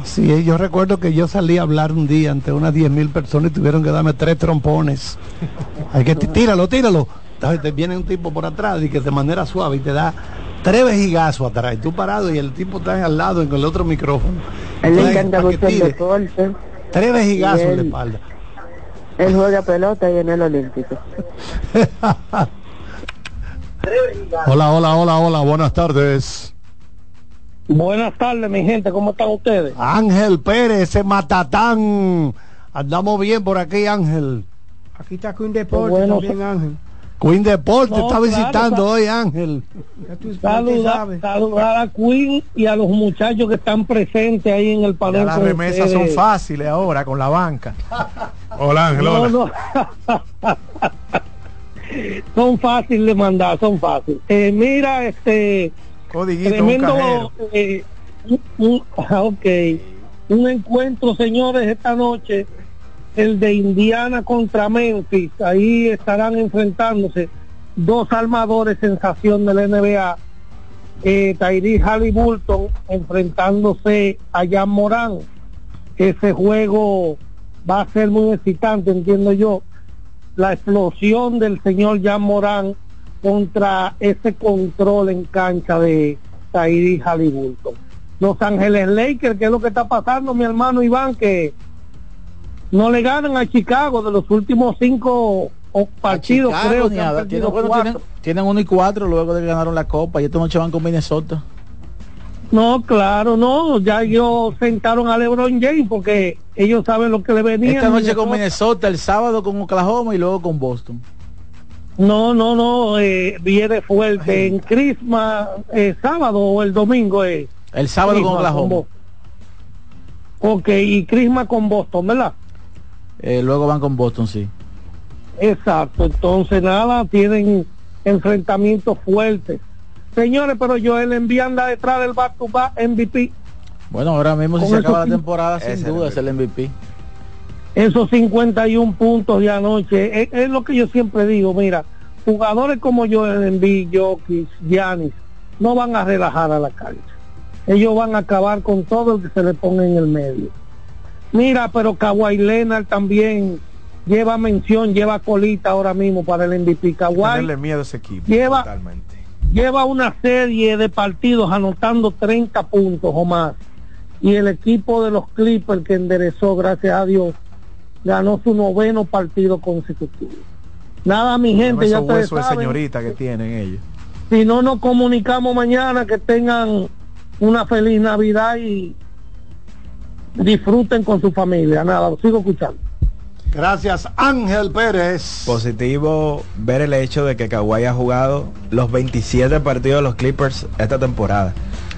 Sí, yo recuerdo que yo salí a hablar un día ante unas 10 mil personas y tuvieron que darme tres trompones. Hay que tíralo, tíralo. Entonces te viene un tipo por atrás y que de manera suave y te da tres vejigazos atrás. Y tú parado y el tipo está al lado en el otro micrófono. Él le encanta mucho el tire, deporte. Tres vejigazos en la espalda. Él juega pelota y en el Olímpico. Hola, hola, hola, hola, buenas tardes. Buenas tardes, mi gente, ¿cómo están ustedes? Ángel Pérez, ese matatán. Andamos bien por aquí, Ángel. Aquí está Queen Deportes Bueno, también, Ángel. Queen Deporte No, está visitando hoy, Ángel. Saludar, saludar a Queen y a los muchachos que están presentes ahí en el panel. las remesas son fáciles ahora con la banca. Hola, Ángel, No, hola. no. son fáciles de mandar, son fáciles. Eh, mira, este Codiguito, tremendo, eh, un, ok, un encuentro, señores, esta noche, el de Indiana contra Memphis. Ahí estarán enfrentándose dos armadores sensación del NBA. Eh, Tyree Halliburton enfrentándose a Jan Morán. Ese juego va a ser muy excitante, entiendo yo. La explosión del señor Jan Morán contra ese control en cancha de Tyree Halliburton. Los Ángeles Lakers, ¿qué es lo que está pasando, mi hermano Iván? Que no le ganan a Chicago de los últimos cinco partidos, Chicago, creo que perdido Tienen, bueno, tienen, tienen uno y cuatro luego de que ganaron la copa y esta noche van con Minnesota. No, claro, no, ya ellos sentaron a LeBron James porque ellos saben lo que le venía. Esta noche con Minnesota. El sábado con Oklahoma y luego con Boston. No, no, no, eh, viene fuerte. En Christmas, eh, sábado o el domingo es. El sábado con Oklahoma. Ok, y Christmas con Boston, ¿verdad? Eh, luego van con Boston, sí. Exacto, entonces nada, tienen enfrentamientos fuertes. Señores, pero Joel Embiid anda detrás del back to back MVP. Bueno, ahora mismo si se acaba la temporada, sin duda es el MVP. Esos 51 puntos de anoche, es, es lo que yo siempre digo, mira, jugadores como Joel Embiid, Jokic, Giannis, no van a relajar a la cancha. Ellos van a acabar con todo el que se le ponga en el medio. Mira, pero Kawhi Leonard también lleva mención, lleva colita ahora mismo para el MVP. Kawhi Tenerle miedo a ese equipo. lleva, lleva una serie de partidos anotando 30 puntos o más. Y el equipo de los Clippers que enderezó, gracias a Dios, ganó su noveno partido consecutivo. Nada, mi gente, ya ustedes de saben. señorita que tienen ellos. Si no nos comunicamos mañana, que tengan una feliz Navidad y disfruten con su familia. Nada, lo sigo escuchando. Gracias, Ángel Pérez. Positivo ver el hecho de que Kawhi ha jugado los 27 partidos de los Clippers esta temporada.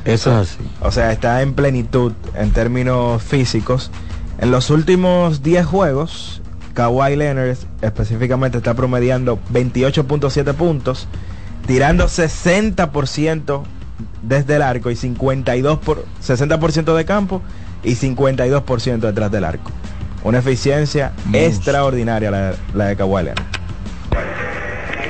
Eso es así. O sea, está en plenitud en términos físicos. En los últimos 10 juegos, Kawhi Leonard específicamente está promediando 28.7 puntos, tirando 60% desde el arco y 52 por 60% de campo y 52% detrás del arco. Una eficiencia extraordinaria la, la de Kawhi.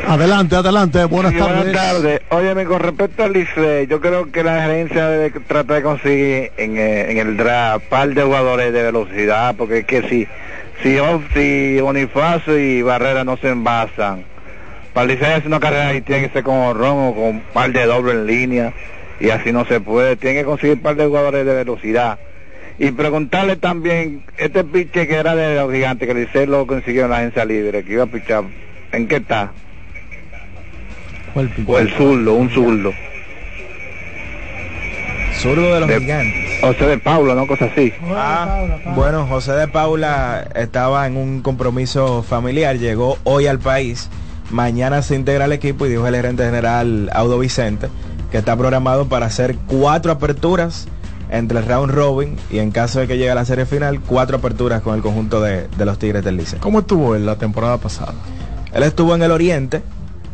Adelante, adelante, buenas Sí, tardes. Buenas tardes. Óyeme, con respecto al Licey, yo creo que la gerencia debe tratar de conseguir en, eh, en el draft par de jugadores de velocidad, porque es que si, si, si Bonifacio y Barrera no se envasan, para el Licey hacer una carrera y tiene que ser con Ron o con un par de doble en línea, y así no se puede, tiene que conseguir par de jugadores de velocidad. Y preguntarle también, este piche que era de los gigantes, que Licey lo consiguió en la agencia libre, que iba a pichar, ¿en qué está? O el zurdo, un zurdo. Zurdo de los De- gigantes. José de Paula, ¿no? Cosa así. Ah, bueno, José de Paula estaba en un compromiso familiar, llegó hoy al país, mañana se integra al equipo y dijo el gerente general Audo Vicente que está programado para hacer cuatro aperturas entre el round robin y en caso de que llegue a la serie final, cuatro aperturas con el conjunto de, de los Tigres del Liceo. ¿Cómo estuvo él la temporada pasada? Él estuvo en el Oriente,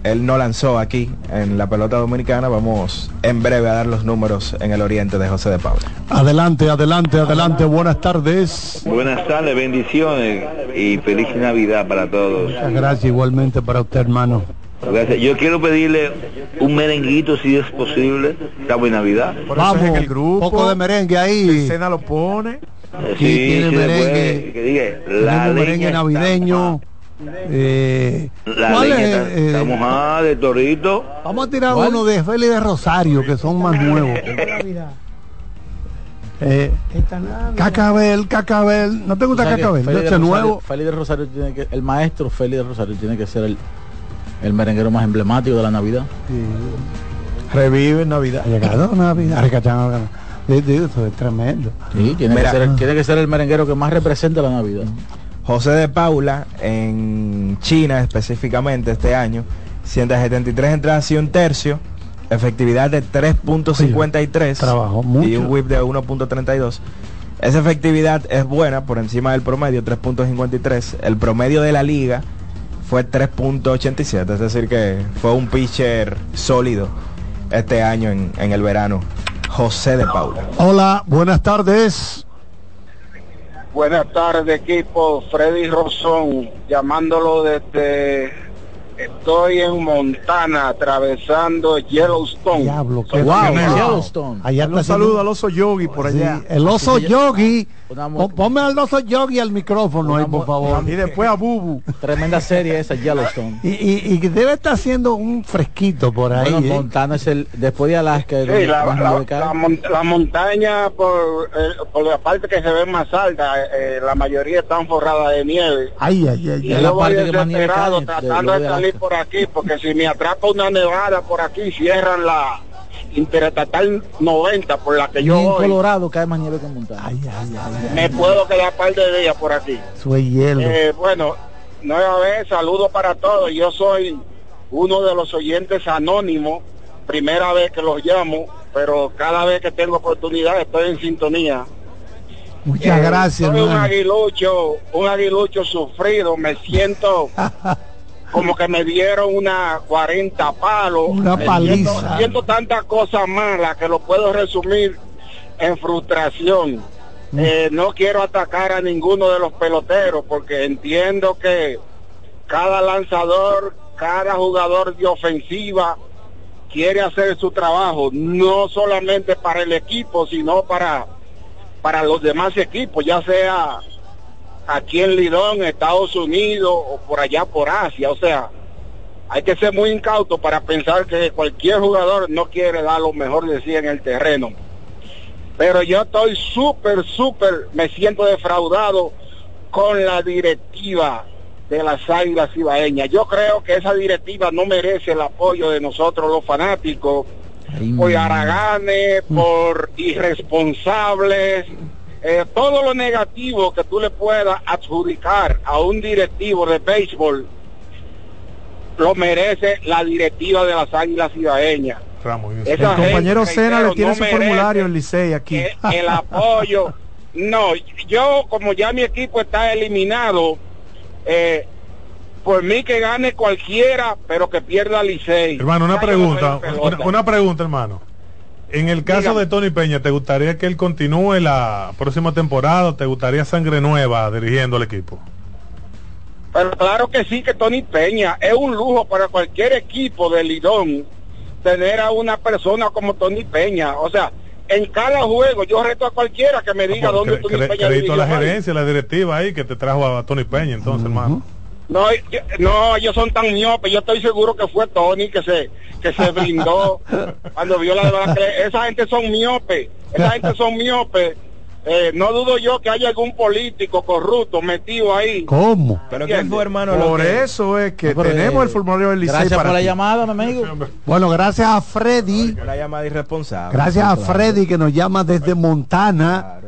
él no lanzó aquí en la pelota dominicana, vamos en breve a dar los números en el Oriente de José de Paula. Adelante, adelante, adelante, buenas tardes. Buenas tardes, bendiciones y feliz Navidad para todos. Muchas gracias igualmente para usted, hermano. Gracias. Yo quiero pedirle un merenguito si es posible. Estamos en Navidad. Vamos, un poco de merengue ahí. Cena lo pone. Aquí tiene se merengue. que diga, la merengue navideño. Eh, La ¿cuál leña es, está, eh, está mojada de torito. Vamos a tirar ¿Cuál? uno de Félix de Rosario, que son más nuevos. Eh, Cacabel, Cacabel. ¿No te gusta O sea que Cacabel? Félix de Rosario- nuevo. Félix de Rosario tiene que, el maestro Félix de Rosario tiene que ser el, el merenguero más emblemático de la Navidad. Revive Navidad. Ha llegado Navidad. Eso es tremendo. Sí, tiene, Mira. que ser, tiene que ser el merenguero que más representa la Navidad. José de Paula en China específicamente este año, 173 entradas y un tercio, efectividad de 3.53 trabajó mucho. y un whip de 1.32. Esa efectividad es buena por encima del promedio, 3.53. El promedio de la liga fue 3.87, es decir que fue un pitcher sólido este año en, en el verano. José de Paula. Hola, buenas tardes. Buenas tardes, equipo. Freddy Rosón, llamándolo desde. Estoy en Montana, atravesando Yellowstone. Diablo, qué camionero. Allá Un saludo al oso Yogi por allá. Sí, el oso yogi Ponme al oso Yogi al micrófono ahí, por favor. Y después a Bubu. Tremenda serie esa, Yellowstone. Y, y, y debe estar haciendo un fresquito por ahí. Bueno, ¿eh? Montana es el, después de Alaska, Sí, la, la- nieve cae. la mon- la montaña por, eh, por la parte que se ve más alta, eh, la mayoría están forradas de nieve. Ay, ay, ay. Y voy parte que más tratando de de salir por aquí, porque si me atrapa una nevada por aquí, cierran la Interestatal 90 por la que Ni yo en voy. Colorado cae más nieve que en Montana. Ay, ay, ay, Me puedo quedar par de días por aquí. Es hielo. Eh, bueno, nueva vez, saludos para todos. Yo soy uno de los oyentes anónimos, primera vez que los llamo, pero cada vez que tengo oportunidad estoy en sintonía. Muchas Eh, gracias, Soy un aguilucho, un aguilucho sufrido, me siento como que me dieron una 40 palos. Una paliza. Siento, siento tantas cosas malas que lo puedo resumir en frustración. Mm. Eh, no quiero atacar a ninguno de los peloteros porque entiendo que cada lanzador, cada jugador de ofensiva quiere hacer su trabajo, no solamente para el equipo, sino para, para los demás equipos, ya sea aquí en Lidón, Estados Unidos o por allá por Asia. O sea, hay que ser muy incauto para pensar que cualquier jugador no quiere dar lo mejor de sí en el terreno. Pero yo estoy súper, súper, me siento defraudado con la directiva de las Águilas Ibaeñas. Yo creo que esa directiva no merece el apoyo de nosotros los fanáticos por haraganes, por irresponsables, eh, todo lo negativo que tú le puedas adjudicar a un directivo de béisbol lo merece la directiva de las Águilas Ibaeñas. Ramos, y- Esa El compañero Sena le tiene no su formulario en Licey aquí. el, el apoyo. No, yo como ya mi equipo está eliminado, eh, por mí que gane cualquiera, pero que pierda Licey. Hermano, una pregunta, una pregunta, hermano. En el caso Dígame. de Tony Peña, ¿te gustaría que él continúe la próxima temporada? o ¿Te gustaría sangre nueva dirigiendo el equipo? Pero claro que sí, que Tony Peña es un lujo para cualquier equipo de Lidón tener a una persona como Tony Peña. O sea, en cada juego yo reto a cualquiera que me diga dónde Cre- Tony cre- Peña crédito a la gerencia, la directiva ahí que te trajo a Tony Peña, entonces, hermano. No, yo- no, ellos son tan miopes. Yo estoy seguro que fue Tony que se que se brindó cuando vio la de verdad que esa gente son miopes. Esa gente son miopes. Eh, no dudo yo que haya algún político corrupto metido ahí. ¿Cómo? Pero ¿qué fue, hermano? lo Por que- eso es que No, tenemos eh, el formulario del Licey Gracias para por la ti. llamada, mi amigo. Bueno, gracias a Freddy. Una llamada irresponsable. Gracias a Freddy que nos llama desde Montana.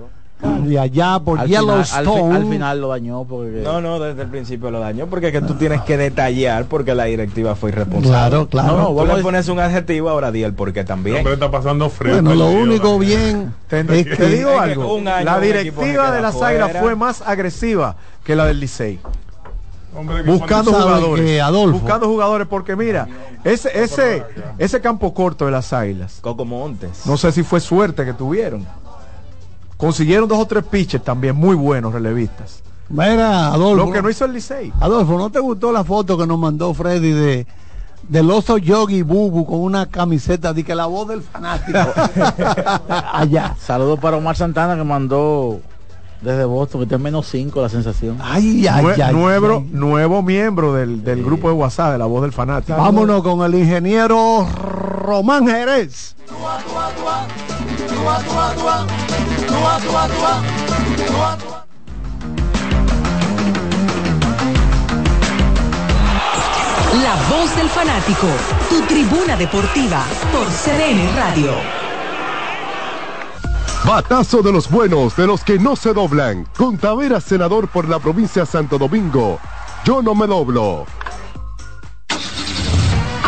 De allá por Al final, al, Yellowstone. fi- al final lo dañó porque No, no, desde el principio lo dañó porque es que tú tienes que detallar porque la directiva fue irresponsable. Claro, claro. No, no, Tú vamos le a poner un adjetivo, ahora di el por qué El también. hombre está pasando frío. Bueno, lo único bien Te, es te que digo es que algo, un año la directiva de las. Águilas fue más agresiva que la del Licey. Hombre, Buscando ¿Sabe jugadores. Buscando jugadores porque mira, ese ese ese campo corto de las Águilas, Coco Montes. no sé si fue suerte que tuvieron. Consiguieron dos o tres pitches también muy buenos relevistas. Mira, Adolfo. Lo que no hizo el Licey. Adolfo, ¿no te gustó la foto que nos mandó Freddy de del oso Yogi Bubu con una camiseta de que la voz del fanático allá? Saludos para Omar Santana que mandó desde Boston, que está en menos 5 la sensación. Ay, ay, Nue- ay, nuevo, ay. nuevo miembro del, del grupo de WhatsApp de la voz del fanático. Vámonos con el ingeniero Román Jerez. La voz del fanático, tu tribuna deportiva por CDN Radio. Batazo de los buenos, de los que no se doblan. Con Taveras, senador por la provincia de Santo Domingo. Yo no me doblo.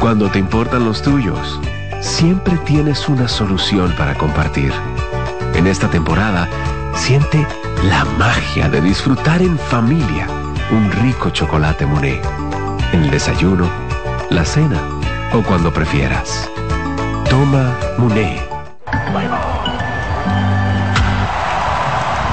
Cuando te importan los tuyos, siempre tienes una solución para compartir. En esta temporada, siente la magia de disfrutar en familia un rico chocolate Monet. En el desayuno, la cena o cuando prefieras. Toma Monet.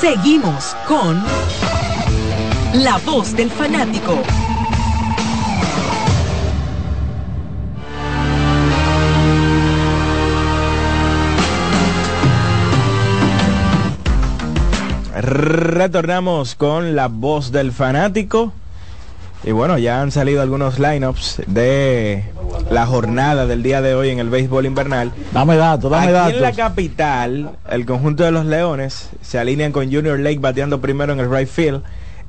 Seguimos con La Voz del Fanático. Retornamos con la voz del fanático. Y bueno, ya han salido algunos lineups de la jornada del día de hoy en el béisbol invernal. Dame datos, dame Aquí datos. en la capital, el conjunto de los Leones se alinean con Junior Lake bateando primero en el right field.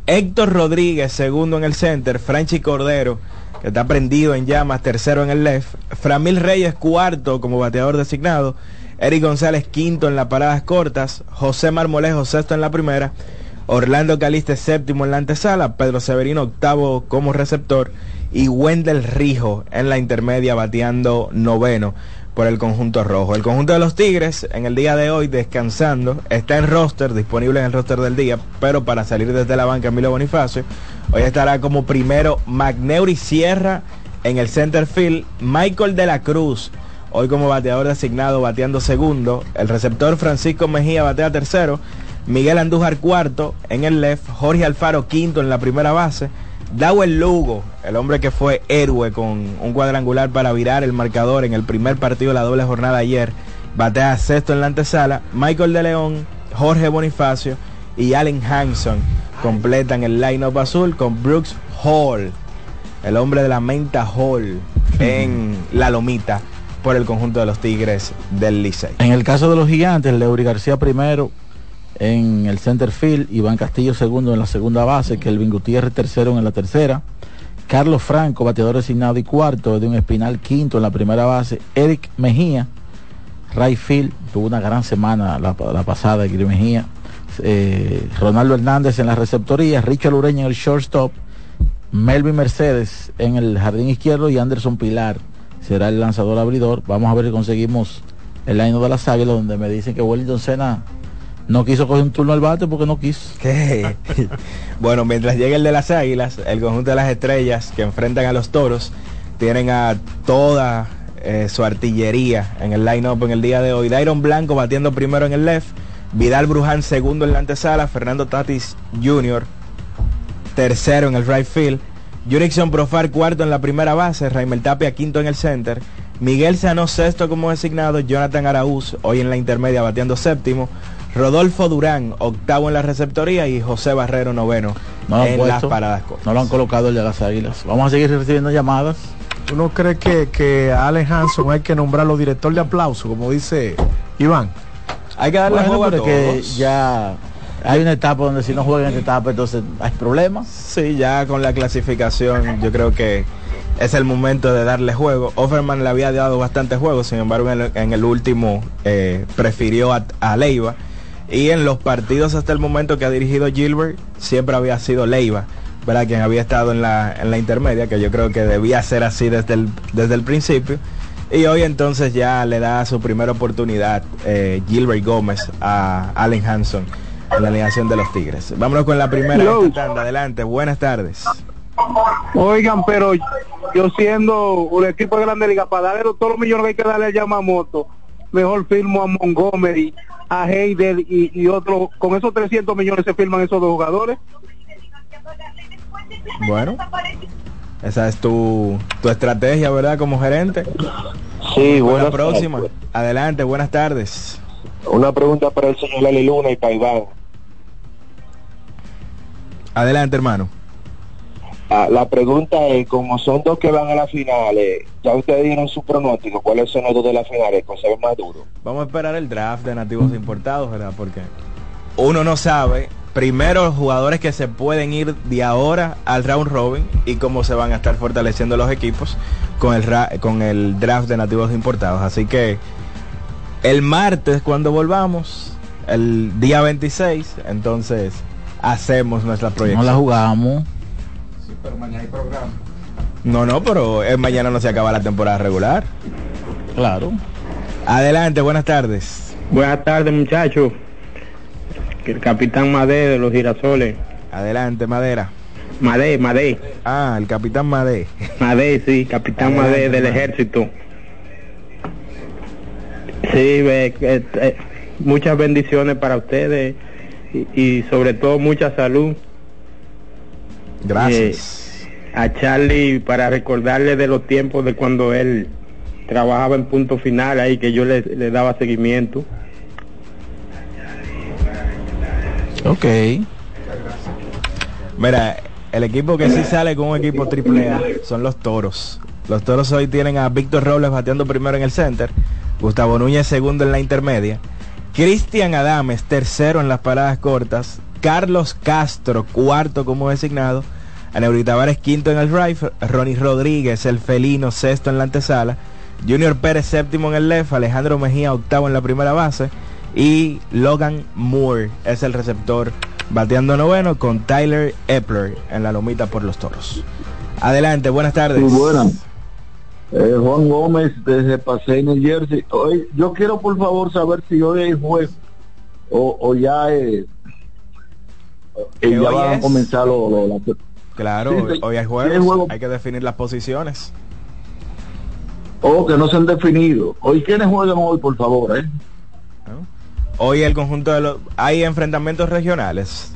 Héctor Rodríguez, segundo en el center. Franchi Cordero, que está prendido en llamas, tercero en el left. Framil Reyes, cuarto como bateador designado. Eric González, quinto en las paradas cortas. José Marmolejo, sexto en la primera. Orlando Caliste, séptimo en la antesala. Pedro Severino, octavo como receptor. Y Wendell Rijo en la intermedia, bateando noveno por el conjunto rojo. El conjunto de los Tigres en el día de hoy descansando, está en roster, disponible en el roster del día, pero para salir desde la banca Emilio Bonifacio, Hoy estará como primero Magneuri Sierra en el center field. Michael de la Cruz, hoy como bateador designado, bateando segundo. El receptor Francisco Mejía batea tercero. Miguel Andújar cuarto en el left. Jorge Alfaro quinto en la primera base. Dawel Lugo, el hombre que fue héroe con un cuadrangular para virar el marcador en el primer partido de la doble jornada ayer, batea sexto en la antesala. Michael de León, Jorge Bonifacio y Allen Hanson completan el line-up azul con Brooks Hall, el hombre de la menta Hall en la lomita por el conjunto de los Tigres del Licey. En el caso de los gigantes, Leury García primero en el center field, Iván Castillo segundo en la segunda base, Kelvin Gutiérrez tercero en la tercera, Carlos Franco, bateador designado y cuarto, un Espinal quinto en la primera base, Eric Mejía, Rayfield, tuvo una gran semana la, la pasada, Eric Mejía, eh, Ronaldo Hernández en la receptoría, Richard Ureña en el shortstop, Melvin Mercedes en el jardín izquierdo y Anderson Pilar será el lanzador abridor. Vamos a ver si conseguimos el año de las águilas donde me dicen que Wellington Sena no quiso coger un turno al bate porque no quiso. Bueno, mientras llegue el de las águilas, el conjunto de las estrellas que enfrentan a los toros tienen a toda eh, su artillería en el line-up en el día de hoy. Dairon Blanco batiendo primero en el left, Vidal Bruján segundo en la antesala, Fernando Tatis Jr. tercero en el right field, Jurickson Profar cuarto en la primera base, Raimel Tapia quinto en el center, Miguel Sano sexto como designado, Jonathan Araúz hoy en la intermedia bateando séptimo, Rodolfo Durán octavo en la receptoría y José Barrero noveno No lo han en puesto, las paradas cortas. no lo han colocado el de las águilas. Vamos a seguir recibiendo llamadas. ¿Uno cree que, que Allen Hanson hay que nombrarlo director de aplauso, como dice Iván? Hay que darle Bueno, juego a que ya hay una etapa donde si no juegan en esta etapa entonces hay problemas. Sí, ya con la clasificación yo creo que es el momento de darle juego. Offerman le había dado bastante juego, sin embargo en el, en el último eh, prefirió a, a Leiva. Y en los partidos hasta el momento que ha dirigido Gilbert, siempre había sido Leiva, ¿verdad? Quien había estado en la, en la intermedia, que yo creo que debía ser así desde el, desde el principio. Y hoy entonces ya le da su primera oportunidad eh, Gilbert Gómez a Allen Hanson en la alineación de los Tigres. Vámonos con la primera tanda. Adelante, buenas tardes. Oigan, pero yo siendo un equipo de Grande Liga, para darle todos los millones que hay que darle a Yamamoto, mejor firmo a Montgomery, a Heider y, y otro. Con esos 300 millones se firman esos dos jugadores. Bueno, esa es tu, tu estrategia, ¿verdad? Como gerente. Sí, la buenas próxima. Adelante, buenas tardes. Una pregunta para el señor Lali Luna y para Iván. Adelante, hermano. Ah, la pregunta es, como son dos que van a las finales, ya ustedes dieron su pronóstico, ¿cuáles son los dos de las finales? ¿Cuál se ve más duro? Vamos a esperar el draft de nativos importados, ¿verdad? Porque uno no sabe, primero, los jugadores que se pueden ir de ahora al round robin y cómo se van a estar fortaleciendo los equipos con el, ra- con el draft de nativos importados. Así que el martes, cuando volvamos, el día 26, entonces hacemos nuestra proyección. No la jugamos. Pero mañana hay programa. No, no, pero eh, mañana no se acaba la temporada regular. Claro. Adelante, buenas tardes. Buenas tardes, muchachos. El capitán Madé de los girasoles. Adelante, Madera. Madé, Madé. Ah, el capitán Madé. Madé, sí, capitán Adelante, Madé del ejército. Sí, ve, eh, eh, muchas bendiciones para ustedes y, y sobre todo mucha salud. Gracias. Eh, a Charlie para recordarle de los tiempos de cuando él trabajaba en punto final ahí que yo le, le daba seguimiento. Ok. Mira, el equipo que sí sale con un equipo triple A son los toros. Los toros hoy tienen a Víctor Robles bateando primero en el center, Gustavo Núñez segundo en la intermedia, Cristian Adames tercero en las paradas cortas, Carlos Castro cuarto como designado, Aneuri Tavares quinto en el right, Ronnie Rodríguez el felino sexto en la antesala, Junior Pérez séptimo en el left, Alejandro Mejía octavo en la primera base y Logan Moore es el receptor bateando noveno con Tyler Epler en la lomita por los toros. Adelante, buenas tardes. Muy buenas. Eh, Juan Gómez desde Paseo New Jersey. Hoy, yo quiero por favor saber si hoy hay juego o, o ya, eh, eh, ¿Que ya van a comenzar lo- lo- la- Claro, Sí, hoy- hay Sí, juegos, hay juegos. hay que definir las posiciones. Oh, que no se han definido. Hoy, ¿quiénes juegan hoy, por favor? Eh? Hoy el conjunto de los... Hay enfrentamientos regionales.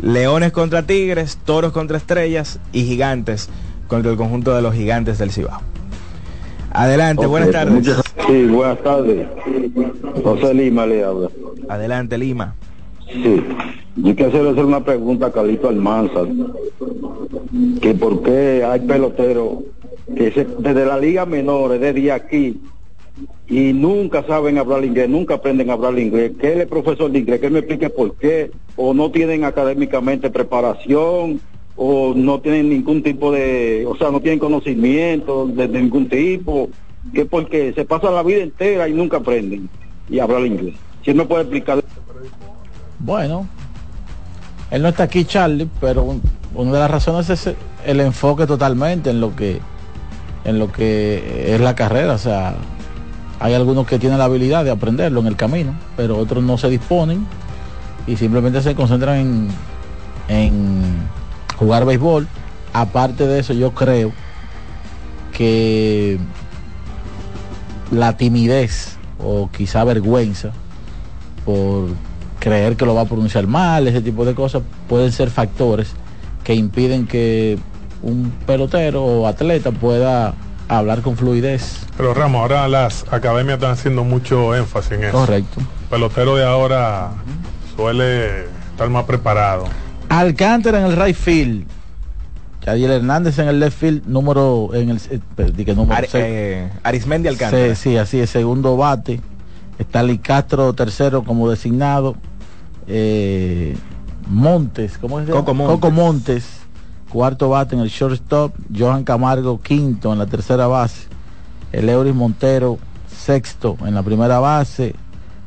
Leones contra Tigres, Toros contra Estrellas y Gigantes contra el conjunto de los Gigantes del Cibao. Adelante, buenas tardes. muchas- Sí, buenas tardes. José Lima le habla. Adelante, Lima. Sí. Yo quisiera hacer una pregunta a Calito Almanza. Que por qué hay peloteros que desde la liga menores, desde aquí, y nunca saben hablar inglés, nunca aprenden a hablar inglés. Que él es profesor de inglés, que me explique por qué, o no tienen académicamente preparación, o no tienen ningún tipo de, o sea, no tienen conocimiento de, ningún tipo, que porque se pasan la vida entera y nunca aprenden y hablar inglés. Si me puede explicar. Bueno, él no está aquí, Charlie, pero un- una de las razones es el enfoque totalmente en lo que en lo que es la carrera. O sea, hay algunos que tienen la habilidad de aprenderlo en el camino, pero otros no se disponen y simplemente se concentran en, en jugar béisbol. Aparte de eso, yo creo que la timidez o quizá vergüenza por creer que lo va a pronunciar mal, ese tipo de cosas, pueden ser factores que impiden que un pelotero o atleta pueda hablar con fluidez. Pero Ramos, ahora las academias están haciendo mucho énfasis en eso. Correcto. El pelotero de ahora suele estar más preparado. Alcántara en el right field. Yadiel Hernández en el left field, número en el eh, número Ar- seis. eh, Arismendi Alcántara. Sí, sí, así es, segundo bate. Stanley Castro tercero como designado. Eh, Montes, ¿cómo llama? Coco Montes. Coco Montes, cuarto bate en el shortstop. Johan Camargo quinto en la tercera base. El Euris Montero sexto en la primera base.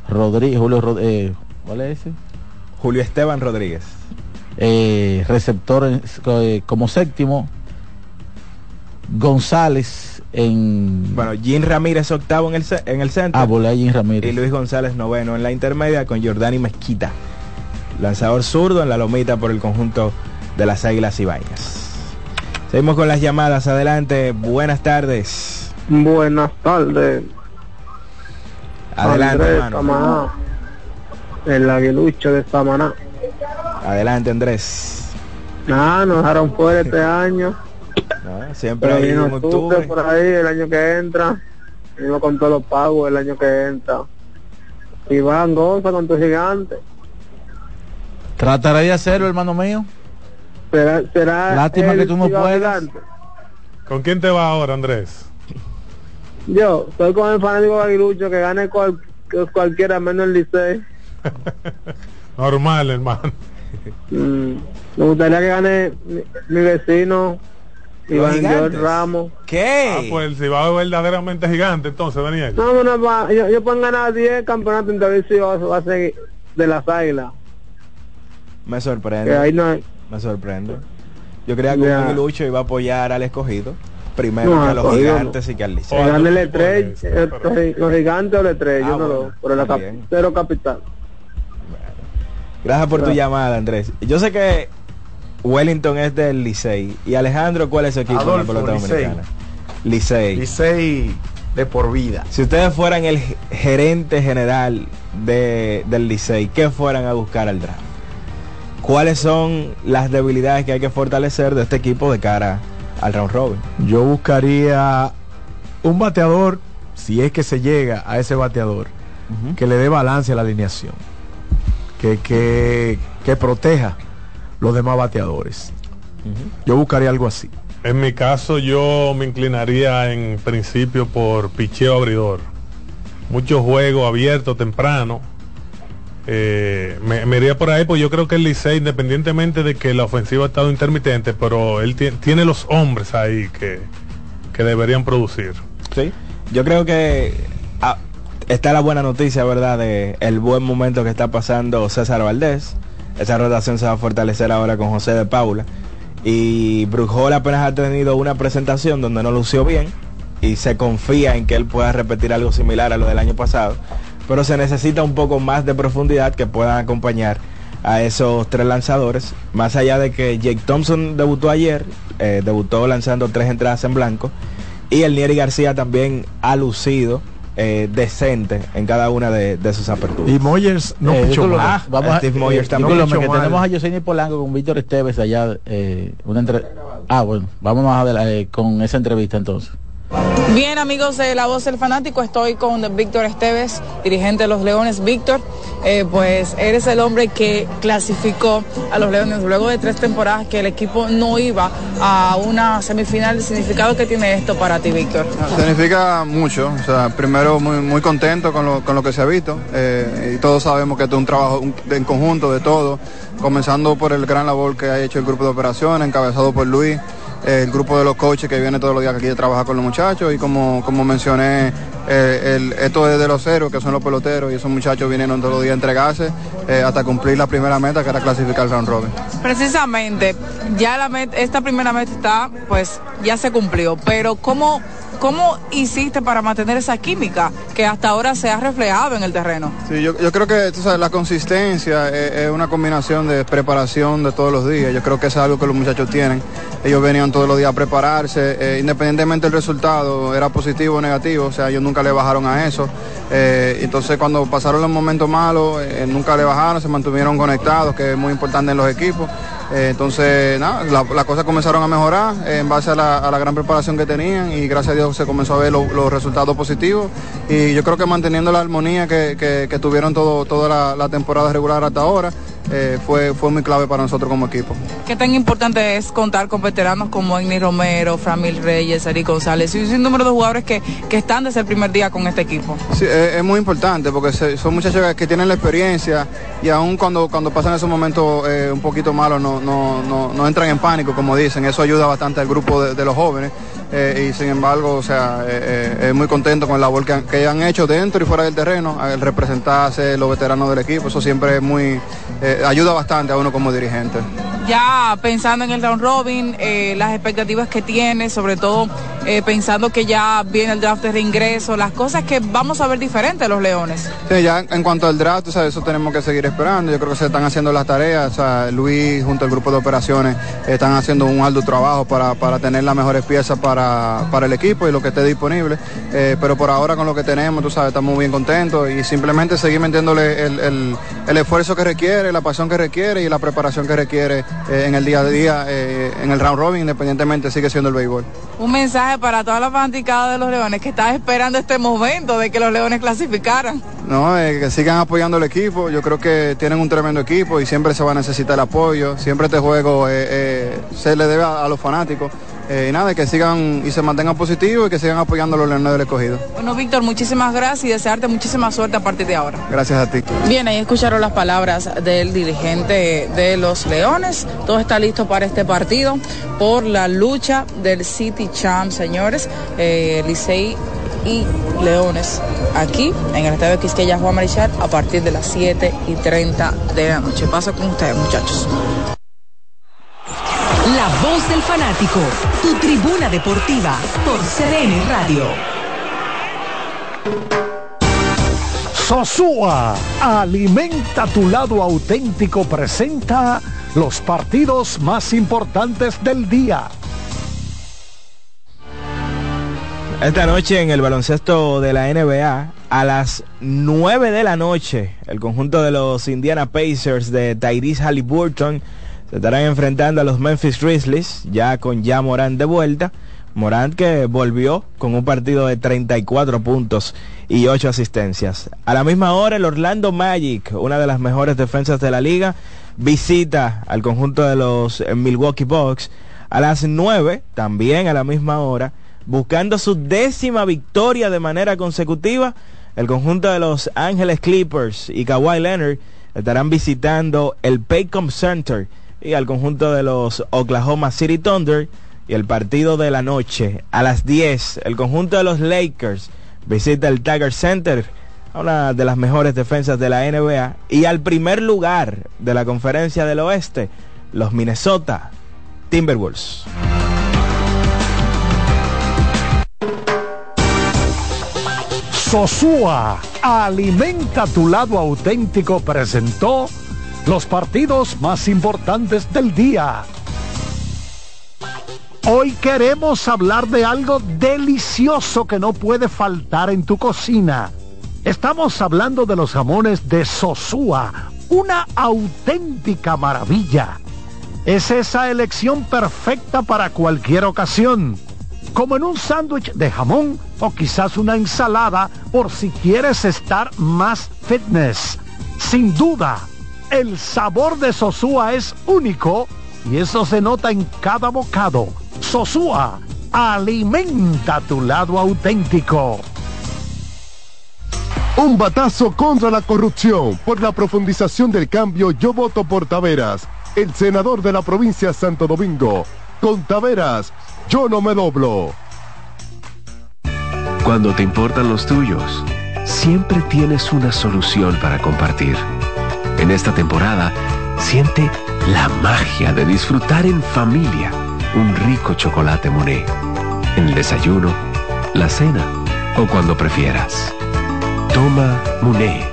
Rodríguez, Julio Rod- eh, ¿cuál es ese? Julio Esteban Rodríguez. eh, receptor como séptimo. González en. Bueno, Jim Ramírez octavo en el, en el centro. Ah, volea Jim Ramírez. Y Luis González noveno en la intermedia con Jordani Mezquita. Lanzador zurdo en la lomita por el conjunto de las Águilas Ibañas. Seguimos con las llamadas. Adelante. Buenas tardes. Buenas tardes. Adelante, Andrés hermano. Samaná, el aguilucho de Samaná. Adelante, Andrés. Nada, nos dejaron fuera este año. No, siempre Pero hay octubre octubre. por ahí el año que entra. Venimos con todos los pagos el año que entra. Y van goza con tu gigante. Trataré de hacerlo, hermano mío. Será, será Lástima el que tú no puedas. Gigante. ¿Con quién te va ahora, Andrés? Yo estoy con el fanático de aguilucho que gane cual, que cualquiera menos el Licey. Normal, hermano. Mm, me gustaría que gane mi, mi vecino Iván gigantes? George Ramos. ¿Qué? Ah, pues el Cibao es verdaderamente gigante, entonces, Daniel. No, no, no, va- yo, yo puedo ganar 10 campeonatos intervicios va a ser de las águilas. Me Que sorprende. ahí no hay- Me sorprende. Yo creía que Ya. un aguilucho iba a apoyar al escogido. Primero No, que a los escogido no. gigantes y que al Licey. que gane el estrella, el- los gigantes o el estrella, Ah, yo no bueno, lo, pero la cap- cero capital. Gracias por tu Gracias. llamada, Andrés. Yo sé que Wellington es del Licey. ¿Y Alejandro cuál es su equipo en la Adolfo, pelota Licey. dominicana? Licey. Licey de por vida. Si ustedes fueran el gerente general de, del Licey, ¿qué fueran a buscar al draft? ¿Cuáles son las debilidades que hay que fortalecer de este equipo de cara al round robin? Yo buscaría un bateador, si es que se llega a ese bateador, que le dé balance a la alineación. Que, que, que proteja los demás bateadores. Yo buscaría algo así. En mi caso, yo me inclinaría en principio por picheo abridor. Muchos juegos abiertos temprano. Eh, me, me iría por ahí, pues yo creo que el Licey, independientemente de que la ofensiva ha estado intermitente, pero él tie- tiene los hombres ahí que, que deberían producir. Sí. Yo creo que ah, está la buena noticia, ¿verdad? De el buen momento que está pasando César Valdés. Esa rotación se va a fortalecer ahora con José de Paula. Y Brujol apenas ha tenido una presentación donde no lució bien. Y se confía en que él pueda repetir algo similar a lo del año pasado. Pero se necesita un poco más de profundidad que puedan acompañar a esos tres lanzadores. Más allá de que Jake Thompson debutó ayer, eh, debutó lanzando tres entradas en blanco. Y el Nieri García también ha lucido eh, decente en cada una de, de sus aperturas. Y Moyers no Eh, pichó mal. vamos a, Steve eh, Moyers también. discúlpame, pichó que mal. tenemos a Yoseni Polanco con Víctor Esteves allá eh, una entre... ah bueno vamos más adelante eh, con esa entrevista entonces Bien, amigos de La Voz del Fanático, estoy con Víctor Esteves, dirigente de los Leones. Víctor, eh, pues eres el hombre que clasificó a los Leones luego de tres temporadas que el equipo no iba a una semifinal. ¿El significado que tiene esto para ti, Víctor? Significa mucho, o sea, primero muy, contento con lo, con lo que se ha visto eh, y todos sabemos que es un trabajo en conjunto de todo, comenzando por el gran labor que ha hecho el grupo de operaciones, encabezado por Luis, el grupo de los coaches que viene todos los días aquí a trabajar con los muchachos y como, como mencioné, eh, el- esto es de los ceros, que son los peloteros y esos muchachos vinieron todos los días a entregarse eh, hasta cumplir la primera meta que era clasificar round robin. Precisamente, ya la met- esta primera meta está, pues ya se cumplió, pero ¿cómo, ¿cómo hiciste para mantener esa química que hasta ahora se ha reflejado en el terreno? Sí, yo, yo creo que tú sabes, la consistencia es, es una combinación de preparación de todos los días. Yo creo que es algo que los muchachos tienen. Ellos venían todos los días a prepararse, eh, independientemente del resultado, era positivo o negativo, o sea, ellos nunca le bajaron a eso. Eh, entonces cuando pasaron los momentos malos, eh, nunca le bajaron, se mantuvieron conectados, que es muy importante en los equipos. Eh, entonces, nada, la- las cosas comenzaron a mejorar en base a la, la gran preparación que tenían y gracias a Dios se comenzó a ver lo- los resultados positivos. Y yo creo que manteniendo la armonía que, tuvieron todo, toda la, la temporada regular hasta ahora, eh, fue, fue muy clave para nosotros como equipo. ¿Qué tan importante es contar con veteranos como Enni Romero, Framil Reyes, Eric González y un sinnúmero de jugadores que, que están desde el primer día con este equipo? Sí, es, es muy importante porque se- son muchachos que- que tienen la experiencia y aún cuando, cuando pasan esos momentos eh, un poquito malos no, no, no, no entran en pánico, como dicen. Eso ayuda bastante al grupo de, de los jóvenes. Eh, y sin embargo, o sea, eh, eh, es muy contento con la labor que han, que han hecho dentro y fuera del terreno, al representarse los veteranos del equipo. Eso siempre es muy, eh, ayuda bastante a uno como dirigente. Ya pensando en el round robin, las expectativas que tiene, sobre todo pensando que ya viene el draft de reingreso, las cosas que vamos a ver diferentes los Leones. Sí, ya en cuanto al draft, o sea, eso tenemos que seguir esperando. Yo creo que se están haciendo las tareas. O sea, Luis junto al grupo de operaciones están haciendo un alto trabajo para, para tener las mejores piezas para, para el equipo y lo que esté disponible. Eh, pero por ahora con lo que tenemos, tú sabes, estamos bien contentos y simplemente seguir metiéndole el, el- el esfuerzo que requiere, la pasión que requiere y la preparación que requiere eh, en el día a día, eh, en el round robin, independientemente sigue siendo el béisbol. Un mensaje para toda la fanaticada de los Leones que está esperando este momento de que los Leones clasificaran. No, que sigan apoyando al equipo. Yo creo que tienen un tremendo equipo y siempre se va a necesitar el apoyo. Siempre este juego se le debe a, a los fanáticos. Eh, y nada, que sigan y se mantengan positivos y que sigan apoyando a los leones del escogido. Bueno, Víctor, muchísimas gracias y desearte muchísima suerte a partir de ahora. Gracias a ti. Bien, ahí escucharon las palabras del dirigente de los Leones. Todo está listo para este partido por la lucha del City Champ, señores. Eh, Licey y Leones aquí en el Estadio Quisqueya Juan Marichal a partir de las 7 y 30 de la noche. Paso con ustedes, muchachos. La voz del fanático, tu tribuna deportiva por CDN Radio. Sosúa, alimenta tu lado auténtico, presenta los partidos más importantes del día. Esta noche en el baloncesto de la NBA, a las 9 de la noche, el conjunto de los Indiana Pacers de Tyrese Halliburton se estarán enfrentando a los Memphis Grizzlies, ya con ya Morant de vuelta. Morant que volvió con un partido de 34 puntos y 8 asistencias. A la misma hora, el Orlando Magic, una de las mejores defensas de la liga, visita al conjunto de los eh, Milwaukee Bucks. A las 9, también a la misma hora, buscando su décima victoria de manera consecutiva, el conjunto de los Ángeles Clippers y Kawhi Leonard estarán visitando el Paycom Center y al conjunto de los Oklahoma City Thunder y el partido de la noche a las 10 el conjunto de los Lakers visita el Tiger Center una de las mejores defensas de la NBA y al primer lugar de la conferencia del oeste los Minnesota Timberwolves. Sosúa, alimenta tu lado auténtico, presentó los partidos más importantes del día. Hoy queremos hablar de algo delicioso que no puede faltar en tu cocina. Estamos hablando de los jamones de Sosúa, una auténtica maravilla. Es esa elección perfecta para cualquier ocasión, como en un sándwich de jamón o quizás una ensalada por si quieres estar más fitness. Sin duda, el sabor de Sosúa es único y eso se nota en cada bocado. Sosúa, alimenta tu lado auténtico. Un batazo contra la corrupción. Por la profundización del cambio, yo voto por Taveras, el senador de la provincia Santo Domingo. Con Taveras, yo no me doblo. Cuando te importan los tuyos, siempre tienes una solución para compartir. En esta temporada, siente la magia de disfrutar en familia un rico chocolate Monet. En el desayuno, la cena o cuando prefieras. Toma Muné.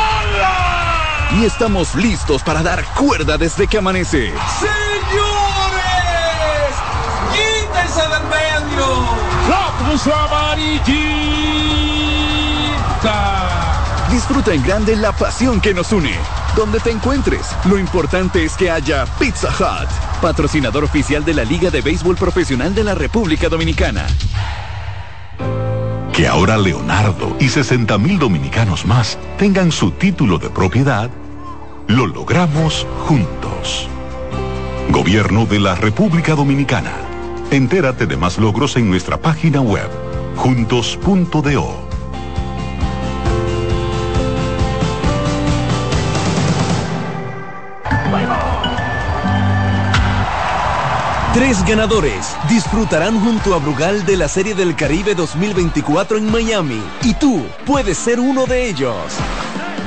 Y estamos listos para dar cuerda desde que amanece. ¡Quítense del medio! ¡La puso amarillita! Disfruta en grande la pasión que nos une. Donde te encuentres, lo importante es que haya Pizza Hut, patrocinador oficial de la Liga de Béisbol Profesional de la República Dominicana. Que ahora Leonardo y 60 mil dominicanos más tengan su título de propiedad, lo logramos juntos. Gobierno de la República Dominicana. Entérate de más logros en nuestra página web, juntos.do. Tres ganadores disfrutarán junto a Brugal de la Serie del Caribe 2024 en Miami y tú puedes ser uno de ellos.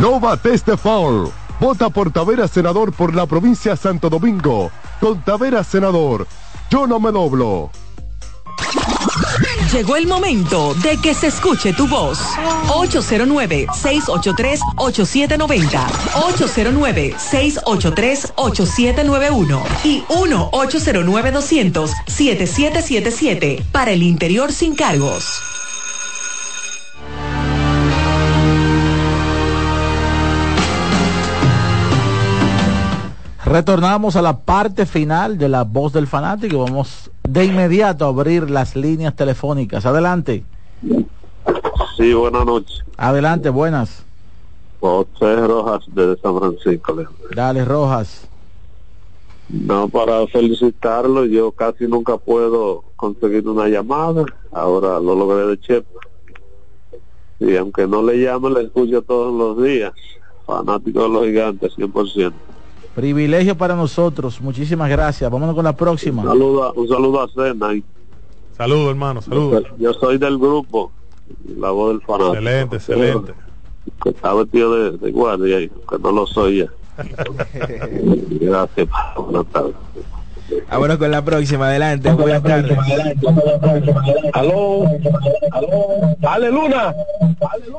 No bates de foul. Vota por Tavera Senador por la provincia Santo Domingo. Con Tavera Senador, yo no me doblo. Llegó el momento de que se escuche tu voz. 809-683-8790. 809-683-8791. Y 1-809-200-7777. Para el interior sin cargos. Retornamos a la parte final de la voz del fanático y vamos de inmediato a abrir las líneas telefónicas. Adelante. Sí, buenas noches. Adelante, buenas. José Rojas de San Francisco. Dale, Rojas. No, para felicitarlo, yo casi nunca puedo conseguir una llamada. Ahora lo logré de Chepa. Y aunque no le llame, le escucho todos los días. Fanático de los gigantes, 100%. Privilegio para nosotros. Muchísimas gracias. Vámonos con la próxima. Un saludo, a- un saludo a Cena. y- Saludos, hermano, saludos. Yo soy del grupo, la voz del fanático. Excelente, excelente. Que está vestido de, de guardia, y que no lo soy ya. Gracias. Buenas tardes. Vámonos con la próxima, adelante. Buenas tardes. Aló, aló, dale Luna.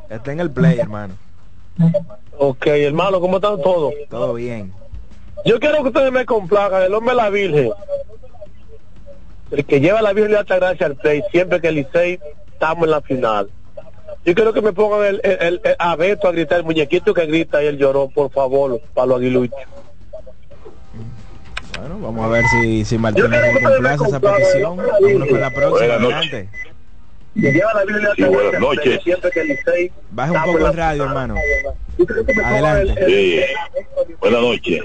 Está en el play, hermano. Ok, hermano, ¿cómo están todos? Todo bien. Yo quiero que ustedes me complacan, el hombre de la Virgen. El que lleva la Virgen le da gracia al play siempre que el Licey estamos en la final. Yo quiero que me pongan el, el, el- el- a Beto a gritar, el muñequito que grita y él lloró, por favor, para los aguiluchos. Bueno, vamos a ver si, si Martínez complace esa petición. Vámonos con la próxima, adelante. Lleva la Sí, buenas noches. Baja un poco el radio, hermano. Adelante. Sí. Buenas noches.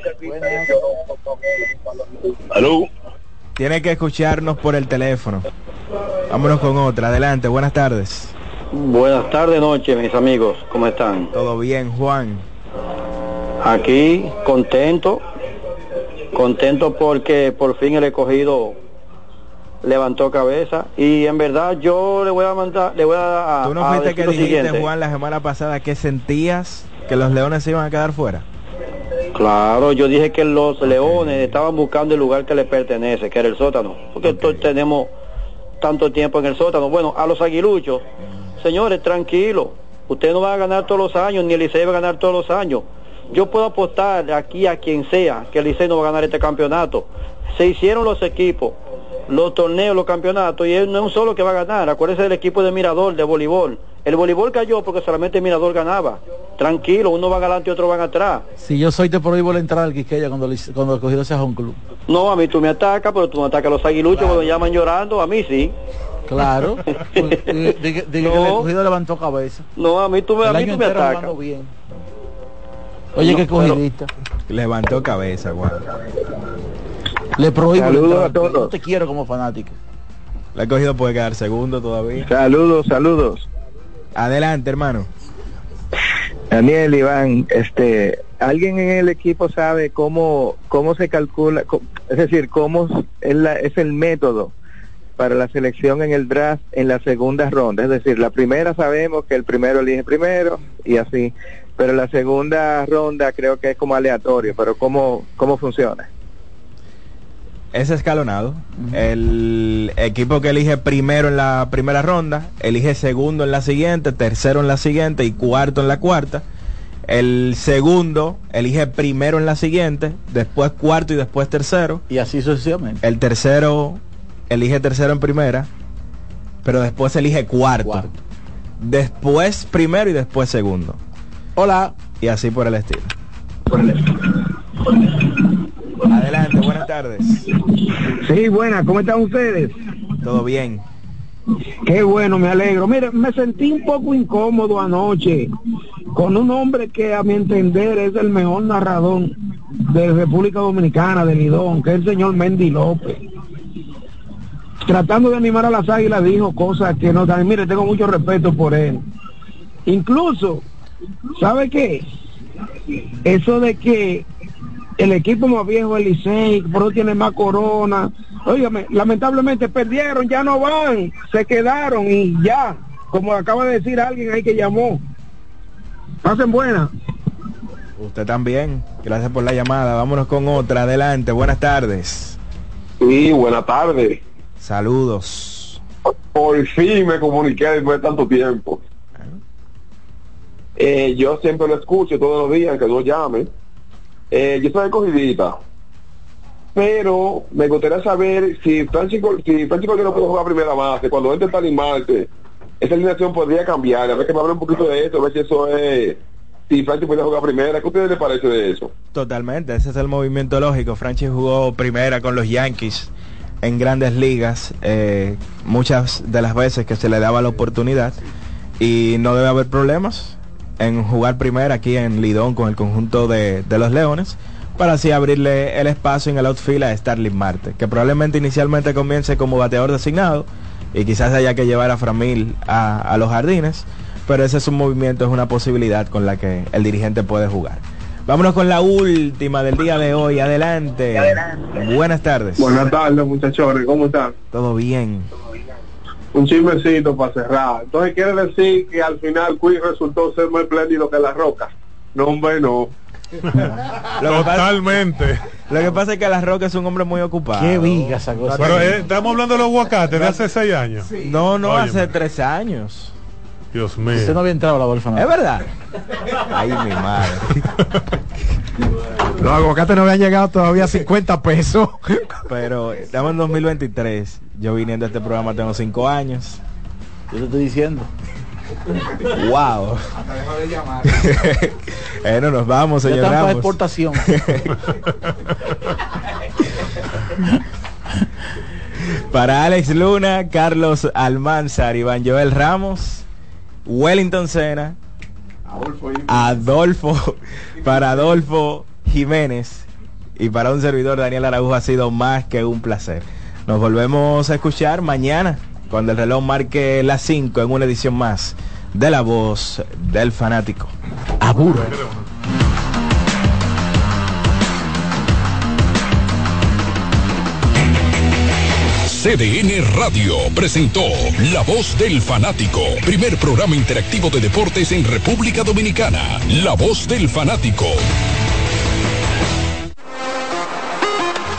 Aló. Tiene que escucharnos por el teléfono. Vámonos con otra. Adelante, buenas tardes. Buenas tardes, noches, mis amigos. ¿Cómo están? Todo bien, Juan. Aquí, contento. Contento porque por fin el escogido levantó cabeza. Y en verdad yo le voy a mandar, le voy a, Tú no a fuiste que dijiste. Juan, la semana pasada que sentías que los leones se iban a quedar fuera. Claro, yo dije que los leones estaban buscando el lugar que les pertenece, que era el sótano. Porque to- tenemos tanto tiempo en el sótano. Bueno, a los aguiluchos, señores, tranquilo. Ustedes no van a ganar todos los años, ni el Licey va a ganar todos los años. Yo puedo apostar aquí a quien sea que el Licey no va a ganar este campeonato. Se hicieron los equipos, los torneos, los campeonatos, y él no es un solo que va a ganar. Acuérdense del equipo de Mirador, de voleibol. El voleibol cayó porque solamente Mirador ganaba. Tranquilo, uno va adelante y otro van atrás. Si yo soy, te prohíbo la entrada al Quiqueya cuando, cuando el cogido sea un club. No, a mí tú me atacas, pero tú no atacas a los aguiluchos cuando llaman llorando, a mí sí. Claro. Pues, Dije dije que el No. cogido levantó cabeza. No, a mí tú me, a mí tú me atacas. bien. Oye, No, qué pero- cogidista. Levantó cabeza, Juan. Le prohíbo Saludos a todos. Te quiero como fanático. La he cogido puede quedar segundo todavía. Saludos, saludos. Adelante, hermano. Daniel, Iván, este, ¿alguien en el equipo sabe cómo, cómo se calcula, es decir, cómo es, la- es el método para la selección en el draft en la segunda ronda? Es decir, la primera sabemos que el primero elige primero y así, pero la segunda ronda creo que es como aleatorio, pero ¿cómo, cómo funciona? Es escalonado. El equipo que elige primero en la primera ronda, elige segundo en la siguiente, tercero en la siguiente y cuarto en la cuarta. El segundo elige primero en la siguiente, después cuarto y después tercero. Y así sucesivamente. El tercero elige tercero en primera, pero después elige cuarto. Después primero y después segundo. Hola. Y así por el estilo. Adelante, buenas tardes. Sí, buena, ¿cómo están ustedes? Todo bien. Qué bueno, me alegro. Mire, me sentí un poco incómodo anoche con un hombre que a mi entender es el mejor narrador de República Dominicana, de Lidón, que es el señor Mendy López. Tratando de animar a las águilas dijo cosas que no dan. Mire, tengo mucho respeto por él. Incluso, ¿sabe qué? Eso de que el equipo más viejo el Licey, por eso tiene más corona. Óigame, lamentablemente perdieron, ya no van, se quedaron y ya, como acaba de decir alguien ahí que llamó. Pasen buena. Usted también. Gracias por la llamada. Vámonos con otra. Adelante. Buenas tardes. Sí, buenas tardes. Saludos. Por fin me comuniqué después de tanto tiempo. Eh, yo siempre lo escucho todos los días, que no llame. Eh, yo soy escogidita. Pero me gustaría saber si Francisco, si Francisco no puede jugar primera base, cuando entre para Marte, esa alineación podría cambiar. A ver que me hable un poquito de eso, a ver si eso es, si Francisco puede jugar primera. ¿Qué a ustedes les parece de eso? Totalmente. Ese es el movimiento lógico. Franchi jugó primera con los Yankees en grandes ligas. eh, muchas de las veces que se le daba la oportunidad. y no debe haber problemas en jugar primero aquí en Lidón con el conjunto de, de los Leones para así abrirle el espacio en el outfield a Starling Marte, que probablemente inicialmente comience como bateador designado y quizás haya que llevar a Framil a, a los jardines, pero ese es un movimiento, es una posibilidad con la que el dirigente puede jugar. Vámonos con la última del día de hoy. Adelante. Buenas tardes. Buenas tardes, muchachos. ¿Cómo están? Todo bien. Un chismecito para cerrar. Entonces quiere decir que al final Queen resultó ser más espléndido que la roca. No, hombre, no. Totalmente. Lo que pasa es que La Roca es un hombre muy ocupado. Qué viga esa cosa. Pero eh, estamos hablando de los aguacates de hace seis años. No, no, Óyeme. hace tres años. Dios mío. Usted no había entrado a la bolsa. Es verdad. Ay, mi madre. Los aguacates no habían llegado todavía a 50 pesos. Pero estamos en 2023. Yo viniendo a este programa tengo cinco años. Yo te estoy diciendo. Wow. bueno, nos vamos, Ya señor para Ramos. exportación. Para Alex Luna, Carlos Almanzar, Iván Joel Ramos, Wellington Sena, Adolfo, para Adolfo Jiménez y para un servidor Daniel Araújo ha sido más que un placer. Nos volvemos a escuchar mañana cuando el reloj marque las 5 en una edición más de La Voz del Fanático. Aburro. CDN Radio presentó La Voz del Fanático, primer programa interactivo de deportes en República Dominicana. La Voz del Fanático.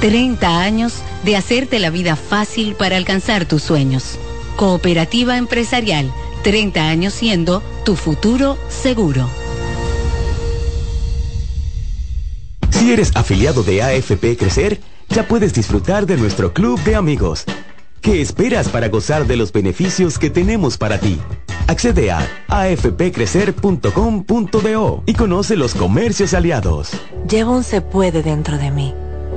30 años de hacerte la vida fácil para alcanzar tus sueños. Cooperativa Empresarial, 30 años siendo tu futuro seguro. Si eres afiliado de AFP Crecer, ya puedes disfrutar de nuestro club de amigos. ¿Qué esperas para gozar de los beneficios que tenemos para ti? Accede a afpcrecer.com.do y conoce los comercios aliados. Llevo un se puede dentro de mí,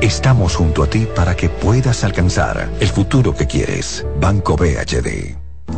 Estamos junto a ti para que puedas alcanzar el futuro que quieres. Banco BHD.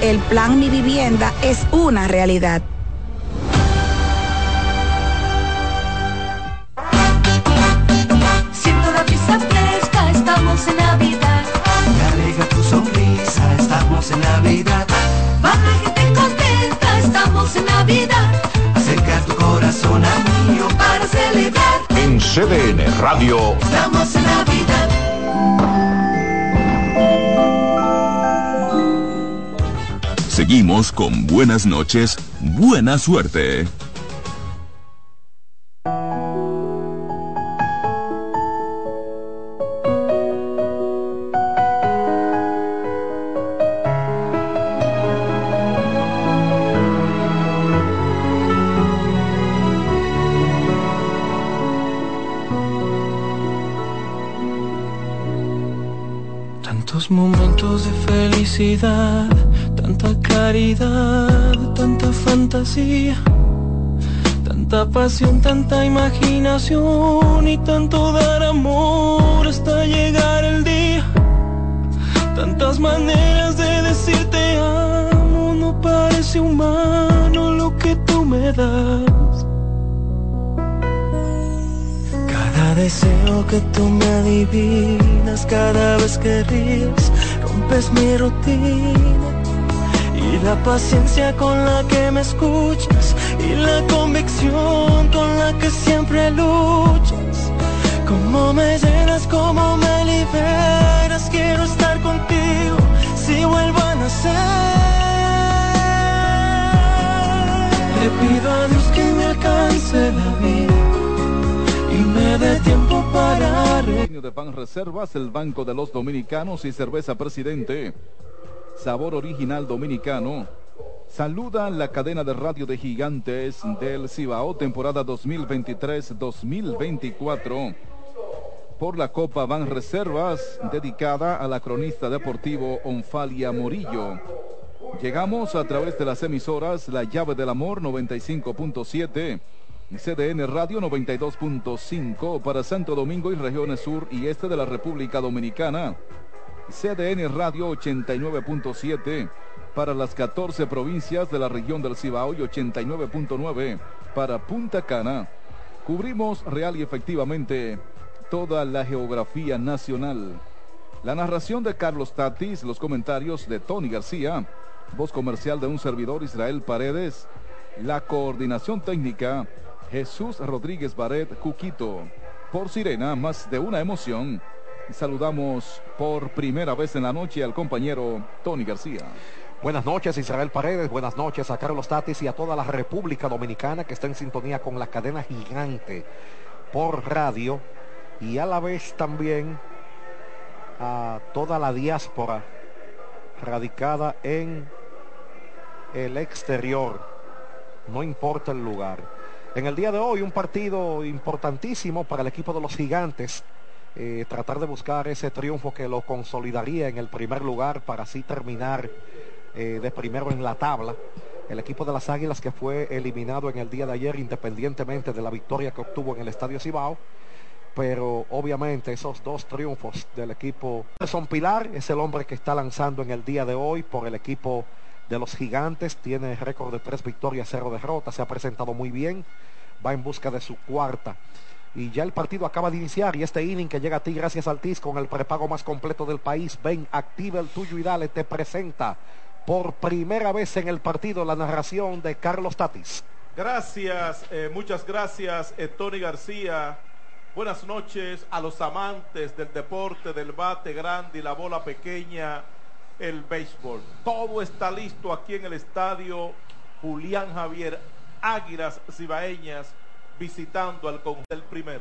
El plan Mi Vivienda es una realidad. Siento la brisa fresca, estamos en Navidad. Me alegra tu sonrisa, estamos en Navidad. Va la gente contenta, estamos en Navidad. Acerca tu corazón a mío para celebrar. En CDN Radio. Estamos en Navidad. Seguimos con Buenas noches, Buena suerte. Tanta pasión, tanta imaginación y tanto dar amor hasta llegar el día. Tantas maneras de decirte amo, no parece humano lo que tú me das. Cada deseo que tú me adivinas, cada vez que ríes, rompes mi rutina. La paciencia con la que me escuchas, y la convicción con la que siempre luchas. Cómo me llenas, cómo me liberas, quiero estar contigo si vuelvo a nacer. Le pido a Dios que me alcance la vida y me dé tiempo para de Pan Reservas, el Banco de los Dominicanos y Cerveza Presidente. Sabor original dominicano. Saluda la cadena de radio de gigantes del Cibao, temporada 2023-2024. Por la Copa Van Reservas, dedicada a la cronista deportivo Onfalia Morillo. Llegamos a través de las emisoras La Llave del Amor 95.7, CDN Radio 92.5 para Santo Domingo y regiones sur y este de la República Dominicana. CDN Radio 89.7 para las 14 provincias de la región del Cibao y 89.9 para Punta Cana. Cubrimos real y efectivamente toda la geografía nacional. La narración de Carlos Tatis, los comentarios de Tony García, voz comercial de un servidor Israel Paredes, la coordinación técnica Jesús Rodríguez Baret Cuquito. Por Sirena, más de una emoción. Saludamos por primera vez en la noche al compañero Tony García. Buenas noches Israel Paredes, buenas noches a Carlos Tatis y a toda la República Dominicana que está en sintonía con la cadena gigante por radio y a la vez también a toda la diáspora radicada en el exterior, no importa el lugar. En el día de hoy un partido importantísimo para el equipo de los gigantes. Eh, tratar de buscar ese triunfo que lo consolidaría en el primer lugar para así terminar eh, de primero en la tabla. El equipo de las Águilas que fue eliminado en el día de ayer independientemente de la victoria que obtuvo en el Estadio Cibao. Pero obviamente esos dos triunfos del equipo... Son Pilar es el hombre que está lanzando en el día de hoy por el equipo de los gigantes. Tiene récord de tres victorias, cero derrotas. Se ha presentado muy bien. Va en busca de su cuarta. Y ya el partido acaba de iniciar y este inning que llega a ti gracias al TIS con el prepago más completo del país. Ven, activa el tuyo y dale, te presenta por primera vez en el partido la narración de Carlos Tatis. Gracias, eh, muchas gracias, eh, Tony García. Buenas noches a los amantes del deporte, del bate grande y la bola pequeña el béisbol. Todo está listo aquí en el estadio Julián Javier Águilas Cibaeñas visitando al del primero.